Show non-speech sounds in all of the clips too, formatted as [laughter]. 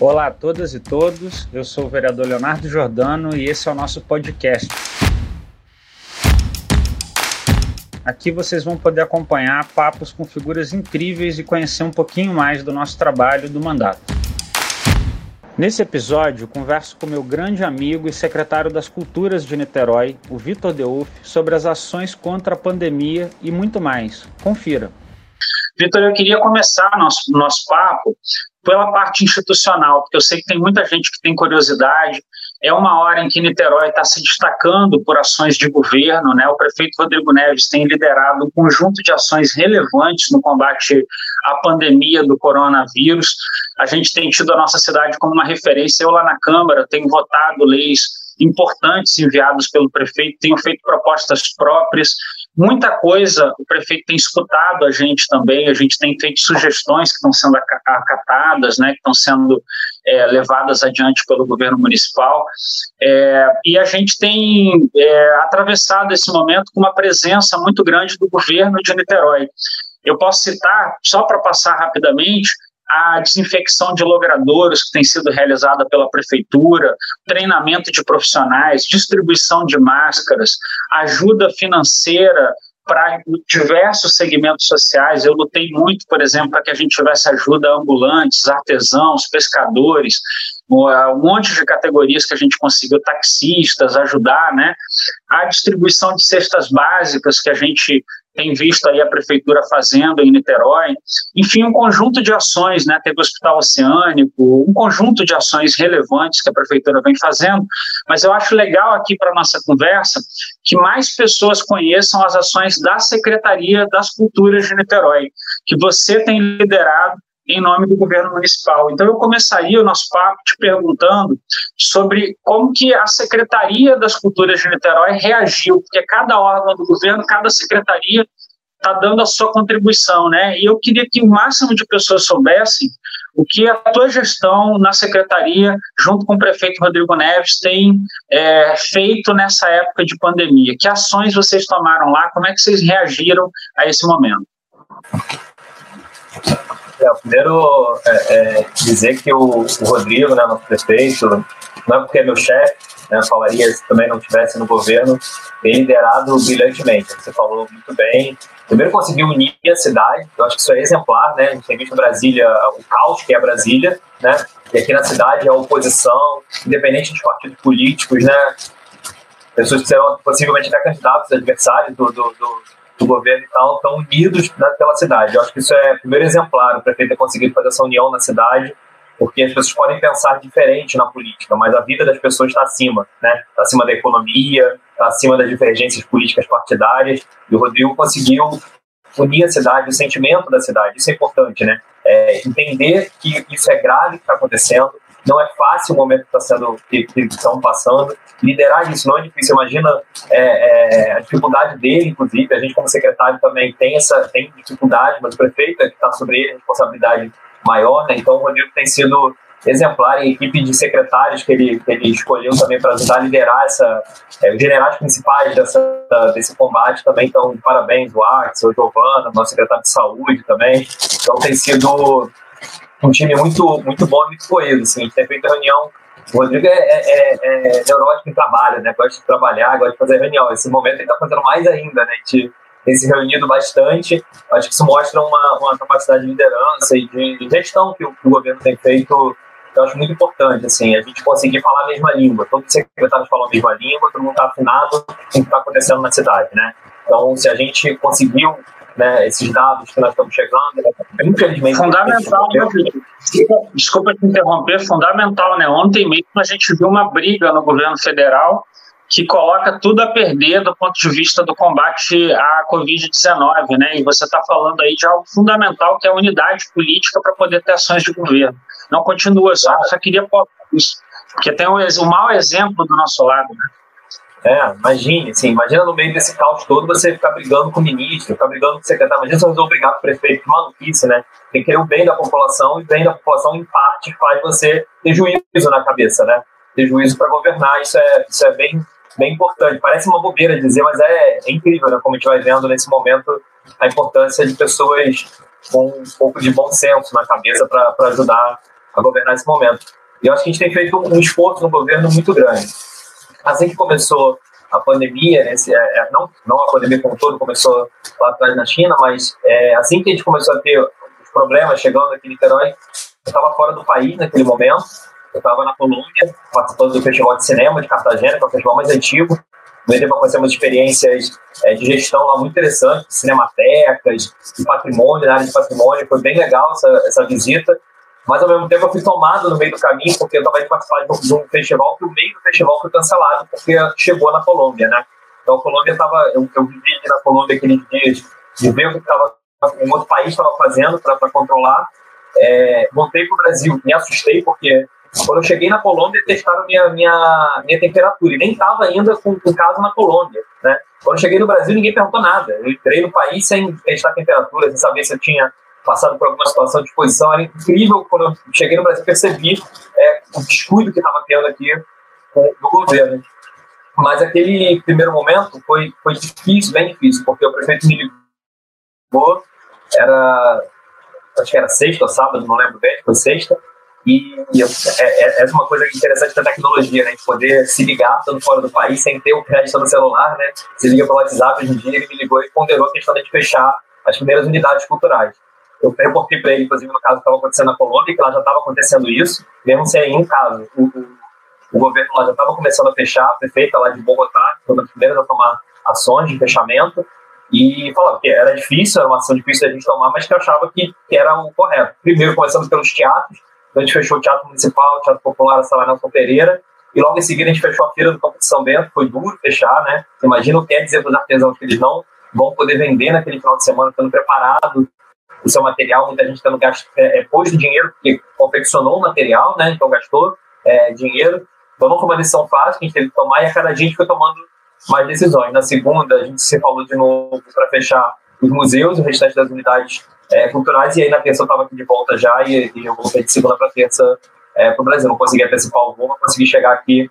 Olá a todas e todos, eu sou o vereador Leonardo Jordano e esse é o nosso podcast. Aqui vocês vão poder acompanhar papos com figuras incríveis e conhecer um pouquinho mais do nosso trabalho do mandato. Nesse episódio, converso com meu grande amigo e secretário das Culturas de Niterói, o Vitor Deuf, sobre as ações contra a pandemia e muito mais. Confira. Vitor, eu queria começar nosso nosso papo pela parte institucional, porque eu sei que tem muita gente que tem curiosidade. É uma hora em que Niterói está se destacando por ações de governo, né? O prefeito Rodrigo Neves tem liderado um conjunto de ações relevantes no combate à pandemia do coronavírus. A gente tem tido a nossa cidade como uma referência. Eu lá na Câmara tenho votado leis importantes enviadas pelo prefeito, tenho feito propostas próprias Muita coisa o prefeito tem escutado a gente também, a gente tem feito sugestões que estão sendo acatadas, né, que estão sendo é, levadas adiante pelo governo municipal. É, e a gente tem é, atravessado esse momento com uma presença muito grande do governo de Niterói. Eu posso citar, só para passar rapidamente, a desinfecção de logradouros que tem sido realizada pela prefeitura, treinamento de profissionais, distribuição de máscaras, ajuda financeira para diversos segmentos sociais. Eu lutei muito, por exemplo, para que a gente tivesse ajuda a ambulantes, artesãos, pescadores, um monte de categorias que a gente conseguiu, taxistas, ajudar, né? A distribuição de cestas básicas que a gente tem visto aí a prefeitura fazendo em Niterói, enfim, um conjunto de ações, né, teve o Hospital Oceânico, um conjunto de ações relevantes que a prefeitura vem fazendo, mas eu acho legal aqui para nossa conversa que mais pessoas conheçam as ações da Secretaria das Culturas de Niterói, que você tem liderado em nome do governo municipal. Então eu começaria o nosso papo te perguntando sobre como que a Secretaria das Culturas de Niterói reagiu, porque cada órgão do governo, cada secretaria está dando a sua contribuição, né? E eu queria que o máximo de pessoas soubessem o que a tua gestão na secretaria, junto com o prefeito Rodrigo Neves, tem é, feito nessa época de pandemia. Que ações vocês tomaram lá? Como é que vocês reagiram a esse momento? É, primeiro, é, é, dizer que o, o, Rodrigo, né, nosso prefeito, não é porque é meu chefe, né, falaria se também não estivesse no governo, tem liderado brilhantemente. Você falou muito bem. Primeiro, conseguiu unir a cidade, eu acho que isso é exemplar, né? A gente tem visto Brasília o caos que é Brasília, né? E aqui na cidade a oposição, independente dos partidos políticos, né? Pessoas que serão possivelmente até candidatos, adversários do, do, do do governo e tal estão unidos naquela cidade. Eu acho que isso é primeiro exemplar, o prefeito ter conseguido fazer essa união na cidade, porque as pessoas podem pensar diferente na política, mas a vida das pessoas está acima, né? Está acima da economia, está acima das divergências políticas partidárias, e o Rodrigo conseguiu unir a cidade, o sentimento da cidade, isso é importante, né? É, entender que isso é grave que está acontecendo, não é fácil o momento que está sendo que, que estão passando. Liderar isso não é difícil. Imagina é, é, a dificuldade dele, inclusive. A gente como secretário também tem essa tem dificuldade, mas o prefeito é que está sobre ele responsabilidade maior. Né? Então o Rodrigo tem sido exemplar em equipe de secretários que ele, que ele escolheu também para ajudar a liderar essa, é, os generais principais dessa, desse combate também. Então, parabéns, o Axel, o Giovana, nosso secretário de saúde também. Então, tem sido um time muito, muito bom muito coeso. Assim. A gente tem feito reunião. O Rodrigo é, é, é, é neurótico em trabalho, né? Gosta de trabalhar, gosta de fazer reunião. Esse momento ele está fazendo mais ainda, né? A gente tem se reunido bastante. Acho que isso mostra uma, uma capacidade de liderança e de gestão que o, que o governo tem feito eu acho muito importante, assim, a gente conseguir falar a mesma língua. Todos os secretários a mesma língua, todo mundo está afinado com o que está acontecendo na cidade, né? Então, se a gente conseguiu né, esses dados que nós estamos chegando, infelizmente. Fundamental, né, Desculpa te interromper, fundamental, né? Ontem mesmo a gente viu uma briga no governo federal que coloca tudo a perder do ponto de vista do combate à Covid-19, né? E você está falando aí de algo fundamental que é a unidade política para poder ter ações de governo. Não continua, só, só queria isso, porque tem um, um mau exemplo do nosso lado, né? É, imagine, assim, imagina no meio desse caos todo você ficar brigando com o ministro, ficar brigando com o secretário, imagina você resolver brigar com o prefeito, que maluquice, né? Tem que querer o bem da população e o bem da população, em parte, faz você ter juízo na cabeça, né? Ter juízo para governar, isso é, isso é bem, bem importante. Parece uma bobeira dizer, mas é, é incrível, né? Como a gente vai vendo nesse momento a importância de pessoas com um pouco de bom senso na cabeça para ajudar a governar esse momento. E eu acho que a gente tem feito um esforço no governo muito grande. Assim que começou a pandemia, né, esse, é, não, não a pandemia como todo, começou lá atrás na China, mas é, assim que a gente começou a ter os problemas chegando aqui em Niterói, eu estava fora do país naquele momento, eu estava na Colômbia, participando do Festival de Cinema de Cartagena, que é o festival mais antigo, me para conhecer umas experiências é, de gestão lá muito interessantes, cinematecas, de patrimônio, na área de patrimônio, foi bem legal essa, essa visita, mas ao mesmo tempo eu fui tomado no meio do caminho, porque eu estava indo participar de um festival que o meio do festival foi cancelado, porque chegou na Colômbia, né? Então a Colômbia estava, eu, eu vivi na Colômbia aqueles dias de ver o que estava um outro país estava fazendo para controlar. É, voltei para o Brasil, me assustei, porque quando eu cheguei na Colômbia, testaram minha, minha, minha temperatura, e nem estava ainda com, com caso na Colômbia, né? Quando eu cheguei no Brasil, ninguém perguntou nada. Eu entrei no país sem testar a temperatura, sem saber se eu tinha passado por alguma situação de exposição. Era incrível quando eu cheguei no Brasil, percebi é, o descuido que estava tendo aqui com, do governo. Mas aquele primeiro momento foi, foi difícil, bem difícil, porque o prefeito me ligou, era, acho que era sexta ou sábado, não lembro bem, foi sexta, e, e é, é, é, uma coisa interessante da tecnologia, né? De poder se ligar estando fora do país sem ter o crédito no celular, né? Se liga pelo WhatsApp, hoje em dia ele me ligou e ponderou a questão de fechar as primeiras unidades culturais. Eu reportei para ele, inclusive, no caso que estava acontecendo na Colômbia, que lá já estava acontecendo isso, mesmo sem um caso. O, o, governo lá já estava começando a fechar, a prefeita lá de Bogotá foi uma das primeiras a tomar ações de fechamento, e falava que era difícil, era uma ação difícil da gente tomar, mas que eu achava que, que era o correto. Primeiro, começando pelos teatros, então a gente fechou o Teatro Municipal, o Teatro Popular, a Sala Nelson Pereira, e logo em seguida a gente fechou a Feira do Campo de São Bento, foi duro fechar, né? Imagina o que é dizer para os artesãos que eles não vão poder vender naquele final de semana, estando preparado o seu material, muita gente tendo gasto, é, é, pôs dinheiro, porque confeccionou o material, né? Então gastou é, dinheiro. Então não foi uma decisão fácil que a gente teve que tomar, e a cada dia a gente foi tomando mais decisões. Na segunda, a gente se falou de novo para fechar os museus, o restante das unidades é, culturais, e aí na terça eu estava aqui de volta já, e, e eu voltei de segunda para terça é, para o Brasil. Não consegui antecipar o voo, mas consegui chegar aqui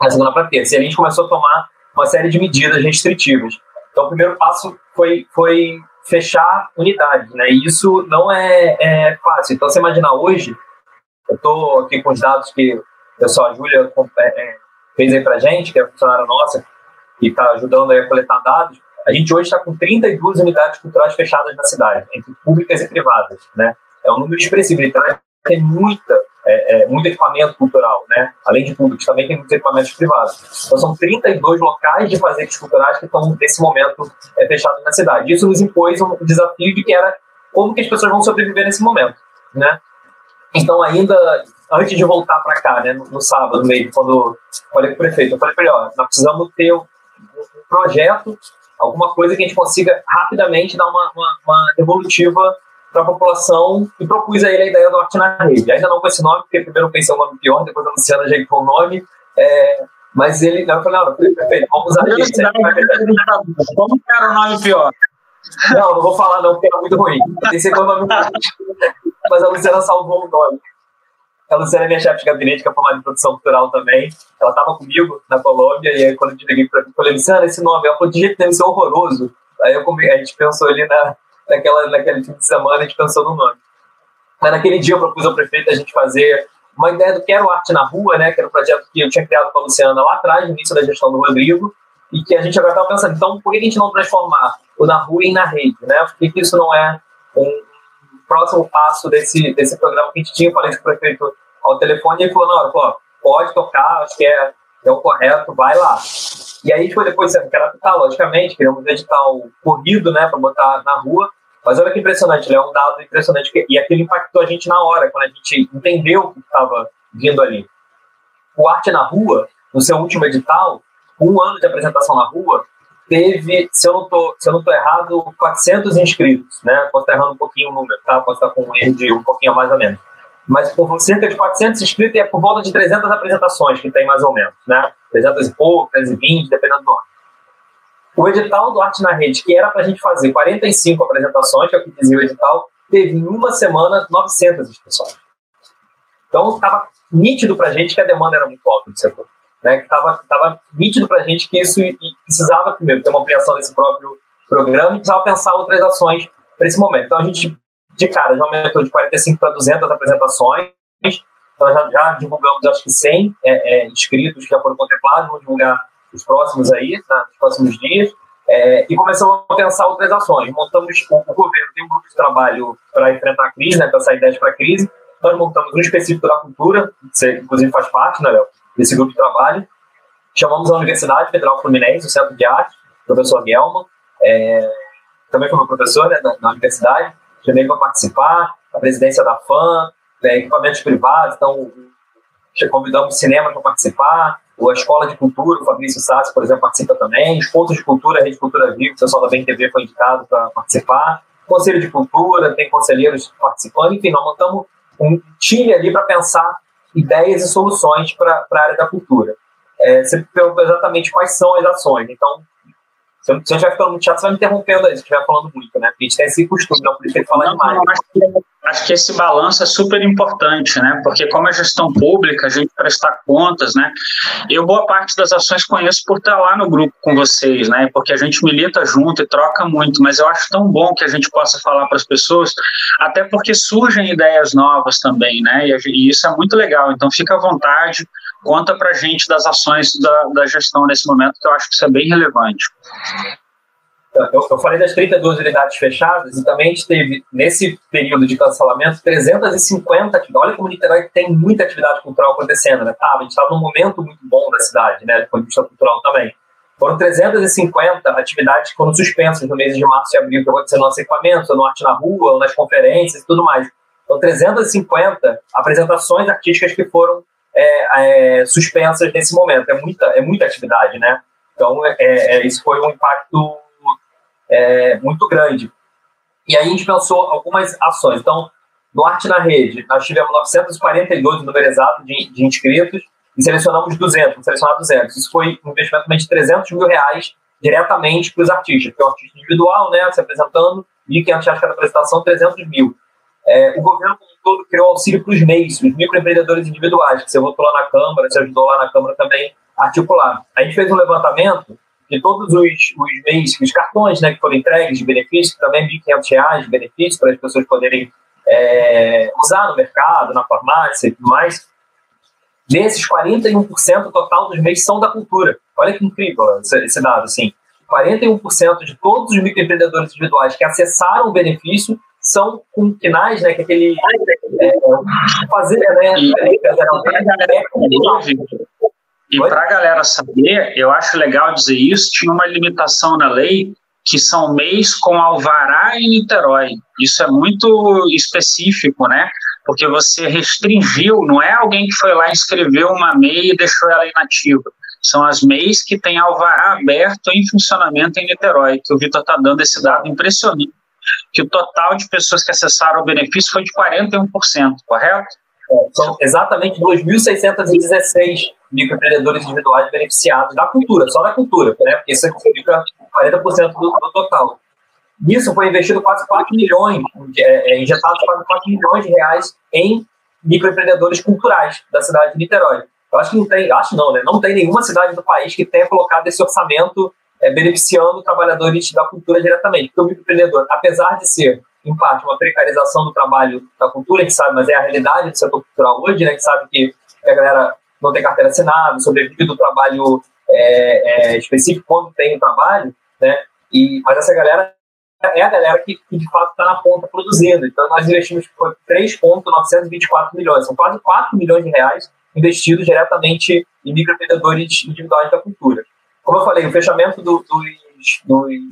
na segunda para terça. E a gente começou a tomar uma série de medidas restritivas. Então, o primeiro passo foi, foi fechar unidades, né? E isso não é, é fácil. Então, você imaginar hoje, eu estou aqui com os dados que o pessoal, a Júlia é, é, fez aí para gente, que é funcionária nossa, e está ajudando a coletar dados. A gente hoje está com 32 unidades culturais fechadas na cidade, entre públicas e privadas, né? É um número expressivo, ele traz tem muita, é, é, muito equipamento cultural, né? Além de públicos, também tem muitos equipamentos privados. Então são 32 locais de fazeres culturais que estão, nesse momento, é, fechados na cidade. Isso nos impôs um desafio de que era como que as pessoas vão sobreviver nesse momento, né? Então, ainda antes de voltar para cá, né, no, no sábado mesmo, quando falei com o prefeito, eu falei para ele, ó, nós precisamos ter um, um projeto alguma coisa que a gente consiga rapidamente dar uma, uma, uma devolutiva para a população e propus a ele a ideia do Arte na Rede. Ainda não com esse nome, porque primeiro eu pensei um nome pior, depois a Luciana ajeitou o nome, é, mas ele, eu falei, não, perfeito, vamos usar esse. Como era o nome pior? Não, não vou falar não, porque era muito ruim. Esse é o nome mas a Luciana salvou o nome. A Luciana é minha chefe de gabinete, que é formada em produção cultural também. Ela estava comigo na Colômbia, e aí quando eu liguei para mim, eu falei, Luciana, esse nome, ela falou, de jeito nenhum, isso é horroroso. Aí eu, a gente pensou ali na, naquela, naquele fim de semana, a gente pensou no nome. Mas naquele dia eu propus ao prefeito a gente fazer uma ideia do que era o Arte na Rua, né, que era um projeto que eu tinha criado com a Luciana lá atrás, no início da gestão do Rodrigo, e que a gente agora estava pensando, então por que a gente não transformar o na rua em na rede, né? Por que, que isso não é um próximo passo desse, desse programa que a gente tinha? Eu falei com o prefeito ao telefone e ele falou, não, pode tocar, acho que é, é o correto, vai lá. E aí foi depois, que era logicamente, queríamos um edital corrido, né, para botar na rua, mas olha que impressionante, é um dado impressionante, e aquilo impactou a gente na hora, quando a gente entendeu o que estava vindo ali. O Arte na Rua, no seu último edital, um ano de apresentação na rua, teve, se eu não tô, se eu não errado, 400 inscritos, né? Posso estar errando um pouquinho o número, tá? Posso estar com um erro de um pouquinho mais ou menos. Mas por cerca de 400 inscritos é por volta de 300 apresentações que tem mais ou menos, né? 300 e pouco, 320, dependendo do ano. O edital do Arte na Rede, que era para a gente fazer 45 apresentações, que é o que dizia o edital, teve em uma semana 900 inscrições. Então, estava nítido para a gente que a demanda era muito alta do setor. Né? Estava tava nítido para a gente que isso precisava, primeiro, ter uma ampliação desse próprio programa e precisava pensar outras ações para esse momento. Então, a gente, de cara, já aumentou de 45 para 200 apresentações, Nós já, já divulgamos, acho que 100 é, é, inscritos que já foram contemplados, vamos divulgar os próximos aí, né, nos próximos dias. É, e começamos a pensar outras ações. Montamos, o, o governo tem um grupo de trabalho para enfrentar a crise, né, pensar ideias para a crise. Nós montamos um específico da cultura, você inclusive faz parte, né, Léo, desse grupo de trabalho. Chamamos a Universidade Federal Fluminense, o Centro de Arte, o professor Guelma, é, também foi meu professor né, na, na universidade, chamei para participar, a presidência da FAM, é, equipamentos privados, então convidamos cinema para participar, a Escola de Cultura, o Fabrício Sassi, por exemplo, participa também, os pontos de cultura, a Rede Cultura Viva, o pessoal da Bem TV foi indicado para participar, Conselho de Cultura, tem conselheiros participando, enfim, nós montamos um time ali para pensar ideias e soluções para a área da cultura. É, você perguntou exatamente quais são as ações, então se se eu estiver ficando muito chato, você vai me interrompendo aí, se estiver falando muito, né? Porque a gente tem esse costume, não por isso que falar demais. Não, acho, que, esse balanço é super importante, né? Porque como é gestão pública, a gente prestar contas, né? Eu boa parte das ações conheço por estar lá no grupo com vocês, né? Porque a gente milita junto e troca muito, mas eu acho tão bom que a gente possa falar para as pessoas, até porque surgem ideias novas também, né? E, e isso é muito legal. Então fica à vontade Conta para gente das ações da, da gestão nesse momento, que eu acho que isso é bem relevante. Eu, eu, falei das 32 unidades fechadas e também a gente teve, nesse período de cancelamento, 350 atividades. Olha como Niterói tem muita atividade cultural acontecendo, né? Tá, a gente estava num momento muito bom da cidade, né? Do ponto de vista cultural também. Foram 350 atividades que foram suspensas no mês de março e abril, que aconteceu no equipamento, no Arte na Rua, nas conferências e tudo mais. Então, 350 apresentações artísticas que foram é, é, suspensas nesse momento. É muita, é muita atividade, né? Então, é, é isso foi um impacto é, muito grande. E aí a gente pensou algumas ações. Então, no Arte na Rede, nós tivemos 942, o número exato, de, de inscritos, e selecionamos 200, selecionar 200. Isso foi um investimento de 300 mil reais diretamente para os artistas, porque é um artista individual, né, se apresentando, 1.500 reais cada apresentação, 300 mil. É, o governo todo criou auxílio para os MEIs, os microempreendedores individuais, que você votou lá na Câmara, você ajudou lá na Câmara também a articular. A gente fez um levantamento de todos os, os MEIs, os cartões né, que foram entregues de benefício, também R$ 1.500 de benefício para as pessoas poderem é, usar no mercado, na farmácia e tudo mais. Desses, 41% total dos MEIs são da cultura. Olha que incrível esse, esse dado, assim. 41% de todos os microempreendedores individuais que acessaram o benefício são com quinais, né? Que aquele é, fazer, né? E, e para a galera saber, eu acho legal dizer isso, tinha uma limitação na lei que são mês com alvará em Niterói. Isso é muito específico, né? Porque você restringiu, não é alguém que foi lá escreveu uma MEI e deixou ela inativa. São as MEIs que têm alvará aberto em funcionamento em Niterói, que o Vitor está dando esse dado impressionante que o total de pessoas que acessaram o benefício foi de 41%, correto? É, são exatamente 2.616 microempreendedores individuais beneficiados da cultura, só da cultura, né? porque isso significa 40% do, do total. Nisso foi investido quase 4 milhões, é, é, injetado quase 4 milhões de reais em microempreendedores culturais da cidade de Niterói. Eu acho que não tem, acho não, né? Não tem nenhuma cidade do país que tenha colocado esse orçamento é, beneficiando trabalhadores da cultura diretamente. Porque o microempreendedor, apesar de ser, em parte, uma precarização do trabalho da cultura, a gente sabe, mas é a realidade do setor cultural hoje, né? A gente sabe que a galera não tem carteira assinada, sobrevive do trabalho é, é, específico quando tem o trabalho, né? E, mas essa galera é a galera que, que de fato está na ponta produzindo. Então, nós investimos 3,924 milhões, são quase 4 milhões de reais investidos diretamente em microempreendedores individuais da cultura. Como eu falei, o fechamento do,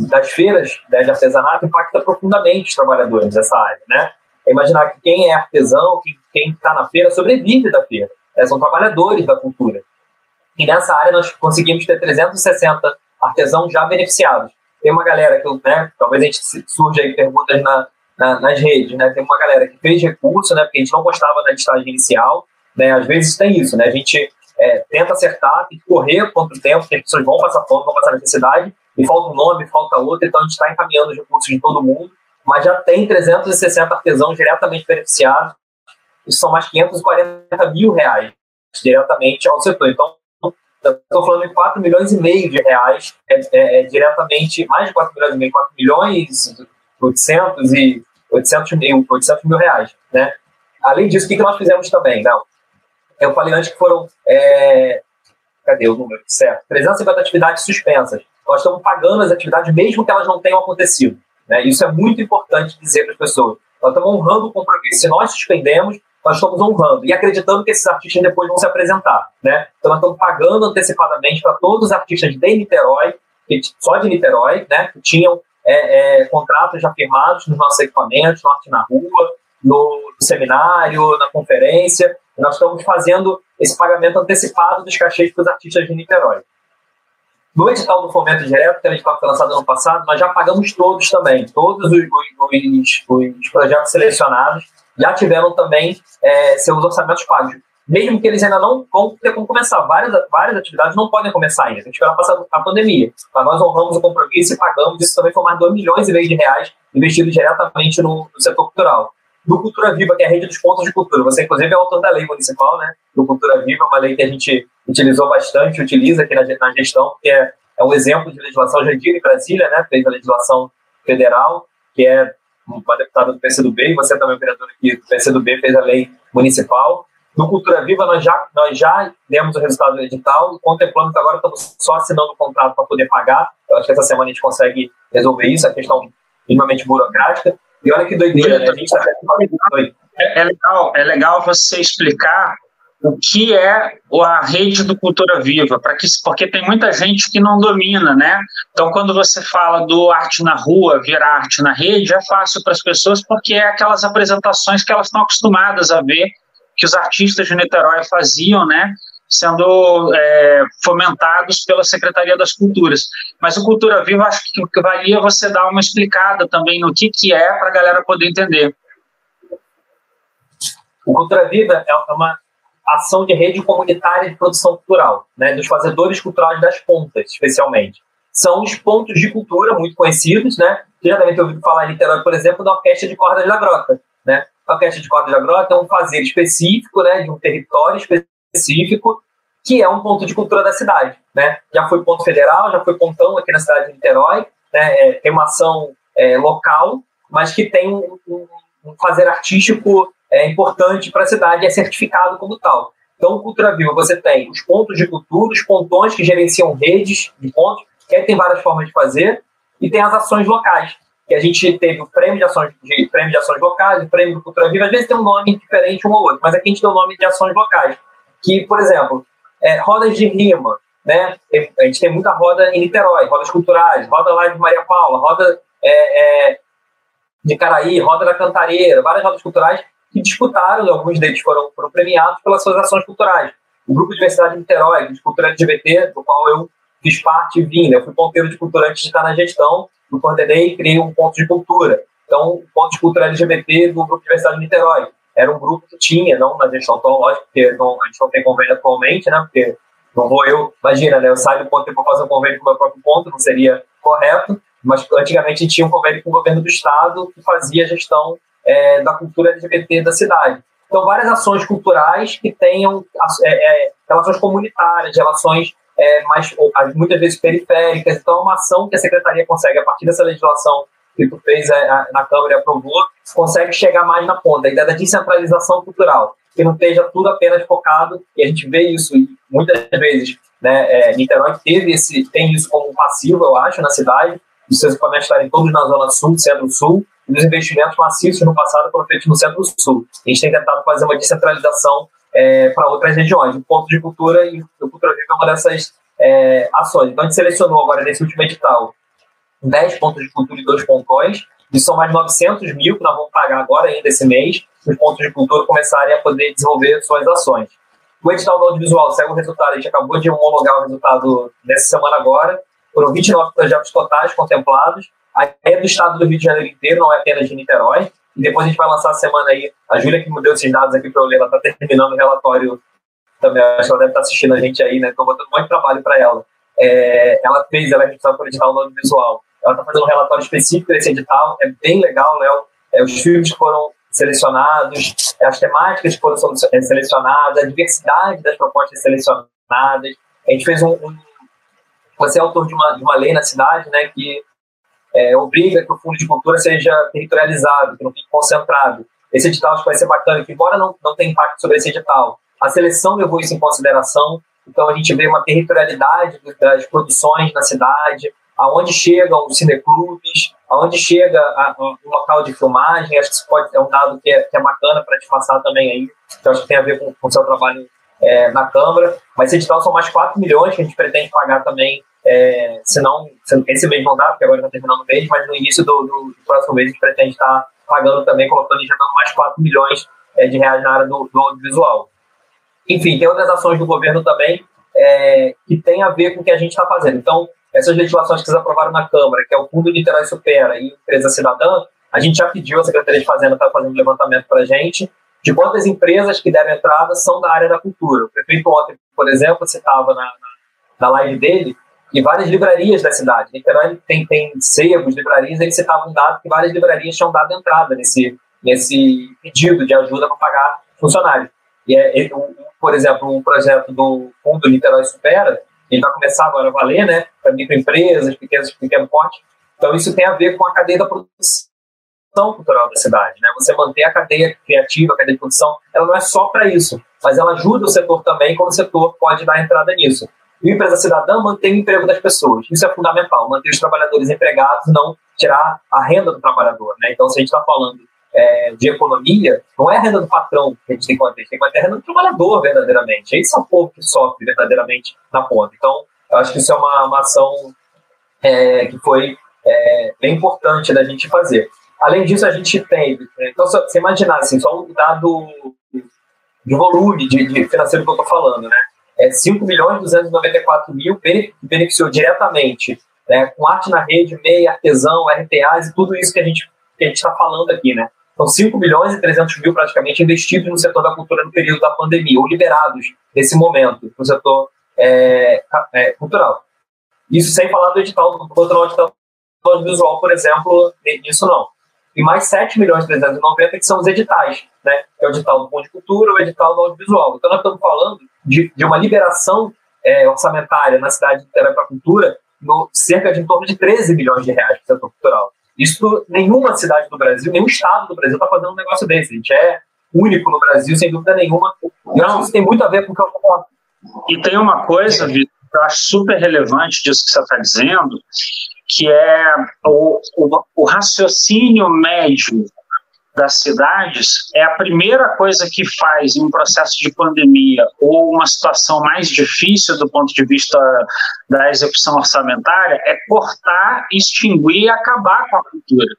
das feiras né, de artesanato impacta profundamente os trabalhadores dessa área, né? É imaginar que quem é artesão, quem está na feira, sobrevive da feira. Né? São trabalhadores da cultura. E nessa área nós conseguimos ter 360 artesãos já beneficiados. Tem uma galera que, né, talvez a gente surja aí perguntas na, na, nas redes, né? Tem uma galera que fez recurso, né? Porque a gente não gostava da listagem inicial, né? Às vezes tem isso, né? A gente é, tenta acertar, tem que correr quanto tempo, porque as pessoas vão passar fome, vão passar necessidade, e falta um nome, falta outro, então a gente está encaminhando os recursos de todo mundo, mas já tem 360 artesãos diretamente beneficiados, isso são mais 540 mil reais diretamente ao setor. Então, estou falando em 4 milhões e meio de reais é, é, é, diretamente, mais de 4 milhões e meio, 4 milhões 800 e 800 mil, 800 mil reais, né? além disso, o que, que nós fizemos também? Não, eu falei antes que foram. É, cadê o número? Certo. 350 atividades suspensas. Nós estamos pagando as atividades mesmo que elas não tenham acontecido. Né? Isso é muito importante dizer para as pessoas. Nós estamos honrando o compromisso. Se nós suspendemos, nós estamos honrando e acreditando que esses artistas depois vão se apresentar. Né? Então, nós estamos pagando antecipadamente para todos os artistas de Niterói, só de Niterói, né, que tinham é, é, contratos já firmados nos nossos equipamentos, no Arte na Rua, no seminário, na conferência. Nós estamos fazendo esse pagamento antecipado dos cachês para os artistas de Niterói. No edital do Fomento Direto, que a gente foi lançado ano passado, nós já pagamos todos também. Todos os, os, os projetos selecionados já tiveram também é, seus orçamentos pagos. Mesmo que eles ainda não vão ter como começar. Várias, várias atividades não podem começar ainda. A gente esperar passar a pandemia. Mas nós honramos o compromisso e pagamos. Isso também foi mais de 2 milhões e meio de reais investidos diretamente no, no setor cultural do Cultura Viva, que é a rede dos pontos de cultura. Você, inclusive, é autor da lei municipal, né? Do Cultura Viva, uma lei que a gente utilizou bastante, utiliza aqui na, na gestão, porque é, é um exemplo de legislação Jandira em Brasília, né? Fez a legislação federal, que é uma deputada do PCdoB, e você também, vereador aqui do PCdoB, fez a lei municipal. No Cultura Viva, nós já, nós já demos o resultado do edital e contemplamos agora, estamos só assinando o contrato para poder pagar. Eu acho que essa semana a gente consegue resolver isso, a questão minimamente burocrática. E olha que doideira, né? A gente tá é, é, legal, é legal você explicar o que é a rede do Cultura Viva, para que porque tem muita gente que não domina, né? Então, quando você fala do arte na rua, virar arte na rede, é fácil para as pessoas porque é aquelas apresentações que elas estão acostumadas a ver que os artistas de Niterói faziam, né? Sendo é, fomentados pela Secretaria das Culturas. Mas o Cultura Viva, acho que valia você dar uma explicada também no que, que é para a galera poder entender. O Cultura Viva é uma ação de rede comunitária de produção cultural, né, dos fazedores culturais das pontas, especialmente. São os pontos de cultura muito conhecidos, né? Você já deve ter ouvido falar em por exemplo, da Orquestra de Cordas da Grota, né? A Orquestra de Cordas da Grota é um fazer específico, né, de um território específico, que é um ponto de cultura da cidade. Né? Já foi ponto federal, já foi pontão aqui na cidade de Niterói, né? É, tem uma ação é, local, mas que tem um, um, fazer artístico é, importante para a cidade é certificado como tal. Então, Cultura Viva, você tem os pontos de cultura, os pontões que gerenciam redes de pontos, que aí tem várias formas de fazer, e tem as ações locais, que a gente teve o prêmio de ações, de, prêmio de ações locais, o prêmio do Cultura Viva, às vezes tem um nome diferente um ou outro, mas aqui a gente tem o nome de ações locais, que, por exemplo, é, rodas de rima, né? A gente tem muita roda em Niterói, rodas culturais, roda lá de Maria Paula, roda é, é, de Caraí, roda da Cantareira, várias rodas culturais que disputaram, alguns deles foram, foram premiados pelas suas ações culturais. O Grupo Diversidade de Niterói, de Cultura LGBT, do qual eu fiz parte e vim, né? eu fui ponteiro de cultura antes de estar na gestão, eu coordenei e criei um ponto de cultura. Então, o ponto de cultura LGBT do Grupo Diversidade de Niterói era um grupo que tinha, não na gestão tão lógico, porque não, a gente não tem convênio atualmente, né? Porque não vou eu, imagina, né? Eu saio do ponto para fazer um convênio com o meu próprio ponto, não seria correto, mas antigamente tinha um convênio com o governo do estado que fazia a gestão é, da cultura LGBT da cidade. Então, várias ações culturais que tenham é, é, relações comunitárias, relações é, mais, muitas vezes periféricas. Então, é uma ação que a secretaria consegue, a partir dessa legislação tu fez é, na Câmara e aprovou, consegue chegar mais na ponta. A ideia da descentralização cultural, que não esteja tudo apenas focado, e a gente vê isso muitas vezes. Né, é, Niterói teve esse, tem isso como passivo, eu acho, na cidade, os seus equipamentos estarem todos na zona sul, centro-sul, e os investimentos maciços no passado foram feitos no centro-sul. A gente tem tentado fazer uma descentralização é, para outras regiões. O ponto de cultura e o Cultura Viva é uma dessas é, ações. Então, a gente selecionou agora, nesse último edital, 10 pontos de cultura e 2 pontões, e são mais 900 mil que nós vamos pagar agora ainda esse mês, os pontos de cultura começarem a poder desenvolver suas ações. O edital do audiovisual segue o resultado, a gente acabou de homologar o resultado nessa semana agora, foram 29 projetos totais contemplados, é do estado do Rio de Janeiro inteiro, não é apenas de Niterói, e depois a gente vai lançar a semana aí, a Júlia que me deu esses dados aqui para eu ler, ela está terminando o relatório também, acho que ela deve estar tá assistindo a gente aí, né, estou botando muito trabalho para ela. É, ela fez, ela é responsável pelo edital do audiovisual. Ela está fazendo um relatório específico desse edital, é bem legal, Léo. É, os filmes foram selecionados, as temáticas foram é, selecionadas, a diversidade das propostas selecionadas. A gente fez um. um você é autor de uma, de uma lei na cidade, né, que é, obriga que o fundo de cultura seja territorializado, que não fique concentrado. esse edital acho que vai ser bacana, que embora não, não tenha impacto sobre esse edital, a seleção levou isso em consideração, então a gente vê uma territorialidade das produções na cidade, aonde chegam os cineclubes, aonde chega a, o local de filmagem, acho que isso pode, é um dado que é, que é bacana para te passar também aí, que acho que tem a ver com, o seu trabalho é, na Câmara, mas esse edital são mais 4 milhões que a gente pretende pagar também, é, se não, esse mês não dá, porque agora está terminando o mês, mas no início do, do, próximo mês a gente pretende estar pagando também, colocando e injetando mais 4 milhões é, de reais na área do, do audiovisual. Enfim, tem outras ações do governo também é, que tem a ver com o que a gente está fazendo. Então, essas legislações que vocês aprovaram na Câmara, que é o Fundo Niterói Supera e Empresa Cidadã, a gente já pediu, a Secretaria de Fazenda está fazendo um levantamento para a gente, de quantas empresas que deram entrada são da área da cultura. O prefeito ontem, por exemplo, você estava na, na, na, live dele, e várias livrarias da cidade. Niterói tem, tem sebos, livrarias, ele citava um dado que várias livrarias tinham dado entrada nesse, nesse pedido de ajuda para pagar funcionários. E, é, por exemplo, o projeto do Fundo Niterói Supera, ele vai começar agora a valer, né, para microempresas, pequenos, pequeno porte. Então, isso tem a ver com a cadeia da produção cultural da cidade, né? Você manter a cadeia criativa, a cadeia de produção, ela não é só para isso, mas ela ajuda o setor também quando o setor pode dar entrada nisso. E a empresa cidadã mantém o emprego das pessoas. Isso é fundamental, manter os trabalhadores empregados, não tirar a renda do trabalhador, né? Então, se a gente está falando é, de economia, não é a renda do patrão que a gente tem que manter, a gente a renda do trabalhador verdadeiramente. Esse é o povo que sofre verdadeiramente na ponta. Então, eu acho que isso é uma, uma ação é, que foi é, bem importante da gente fazer. Além disso, a gente tem. Então, se você imaginar, assim, só um dado de volume de, de financeiro que eu estou falando, né? É 5 milhões 294 mil beneficiou diretamente né, com arte na rede, MEI, artesão, RTAs e tudo isso que a gente que a gente está falando aqui, né? São 5 milhões e 300 mil praticamente investidos no setor da cultura no período da pandemia, ou liberados nesse momento no setor é, é, cultural. Isso sem falar do edital, do controle edital audiovisual, por exemplo, nisso não. E mais 7 milhões e 390 que são os editais, né? Que é o edital do Fundo de Cultura, o edital do audiovisual. Então nós estamos falando de, de uma liberação é, orçamentária na cidade de Niterói para a cultura no cerca de em torno de 13 milhões de reais para o setor cultural. Isso nenhuma cidade do Brasil, nenhum estado do Brasil está fazendo um negócio desse. A gente é único no Brasil, sem dúvida nenhuma. Não. Isso tem muito a ver com o que eu falando. E tem uma coisa, Vitor, que eu acho super relevante disso que você está dizendo, que é o, o, o raciocínio médio das cidades é a primeira coisa que faz em um processo de pandemia ou uma situação mais difícil do ponto de vista da execução orçamentária é cortar, extinguir e acabar com a cultura.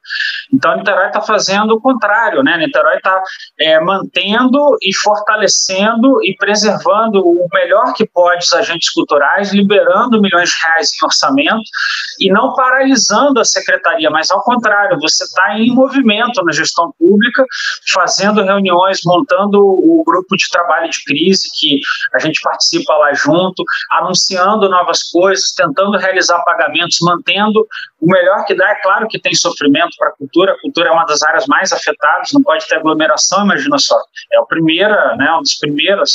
Então, Niterói está fazendo o contrário, né? Niterói está é, mantendo e fortalecendo e preservando o melhor que pode os agentes culturais, liberando milhões de reais em orçamento e não paralisando a secretaria, mas ao contrário, você está em movimento na gestão pública pública, fazendo reuniões, montando o grupo de trabalho de crise que a gente participa lá junto, anunciando novas coisas, tentando realizar pagamentos, mantendo o melhor que dá. É claro que tem sofrimento para a cultura, a cultura é uma das áreas mais afetadas, não pode ter aglomeração, imagina só. É a primeira, né, uma das primeiras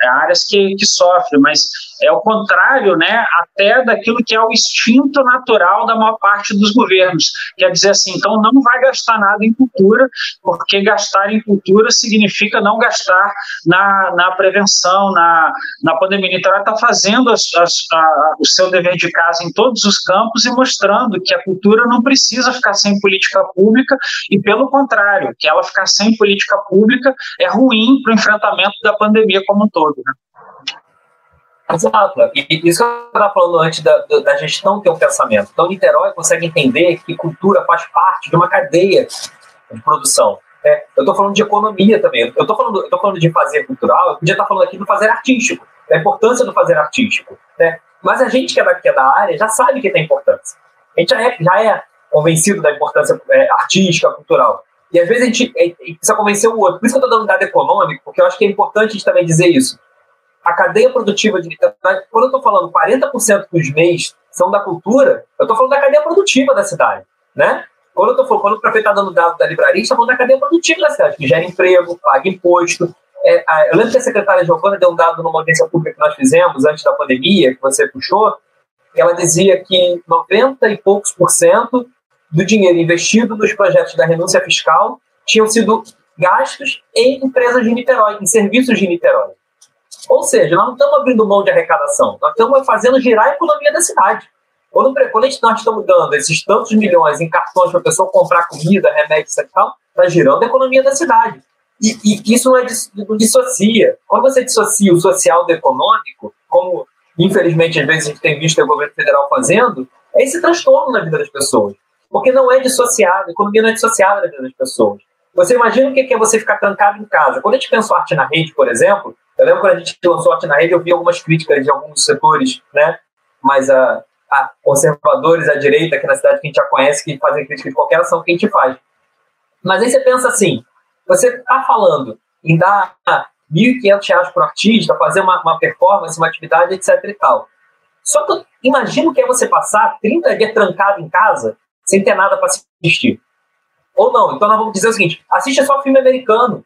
é, áreas que, que sofrem, mas é o contrário, né, até daquilo que é o instinto natural da maior parte dos governos. Quer dizer assim, então não vai gastar nada em cultura, porque gastar em cultura significa não gastar na, na prevenção, na, na pandemia. Então ela está fazendo as, as, a, o seu dever de casa em todos os campos e mostrando que a cultura não precisa ficar sem política pública e, pelo contrário, que ela ficar sem política pública é ruim para o enfrentamento da pandemia como um todo. Né? Exato. E isso que eu estava falando antes da, da gestão ter um pensamento. Então, Niterói consegue entender que cultura faz parte de uma cadeia de produção. É, eu estou falando de economia também. Eu estou falando, falando de fazer cultural, eu podia estar falando aqui do fazer artístico, da importância do fazer artístico. Né? Mas a gente que é, da, que é da área já sabe que tem importância. A gente já é, já é convencido da importância é, artística, cultural. E às vezes a gente, a gente precisa convencer o outro. Por isso que eu estou dando dado econômico, porque eu acho que é importante a gente também dizer isso a cadeia produtiva de literatura, quando eu estou falando 40% dos MEIs são da cultura, eu estou falando da cadeia produtiva da cidade, né? Quando, eu tô falando, quando o prefeito está dando dado da livraria, está falando da cadeia produtiva da cidade, que gera emprego, paga imposto. É, a, eu lembro que a secretária Giovana deu um dado numa audiência pública que nós fizemos antes da pandemia, que você puxou, ela dizia que 90 e poucos por cento do dinheiro investido nos projetos da renúncia fiscal tinham sido gastos em empresas de Niterói, em serviços de Niterói. Ou seja, nós não estamos abrindo mão de arrecadação, nós estamos fazendo girar a economia da cidade. Quando, quando nós estamos dando esses tantos milhões em cartões para a pessoa comprar comida, remédio e tal, está girando a economia da cidade. E, e isso não, é, não dissocia. Quando você dissocia o social do econômico, como infelizmente às vezes a gente tem visto o governo federal fazendo, é esse transtorno na vida das pessoas. Porque não é dissociado, a economia não é dissociada da vida das pessoas. Você imagina o que é você ficar trancado em casa. Quando a gente pensou arte na rede, por exemplo, eu lembro quando a gente lançou arte na rede, eu vi algumas críticas de alguns setores, né? Mas a, a conservadores à direita aqui na cidade que a gente já conhece, que fazem crítica de qualquer ação que a gente faz. Mas aí você pensa assim, você está falando em dar 1.500 para o artista, fazer uma, uma performance, uma atividade, etc e tal. Só que imagina o que é você passar 30 dias trancado em casa, sem ter nada para assistir. Ou não, então nós vamos dizer o seguinte, assiste só filme americano,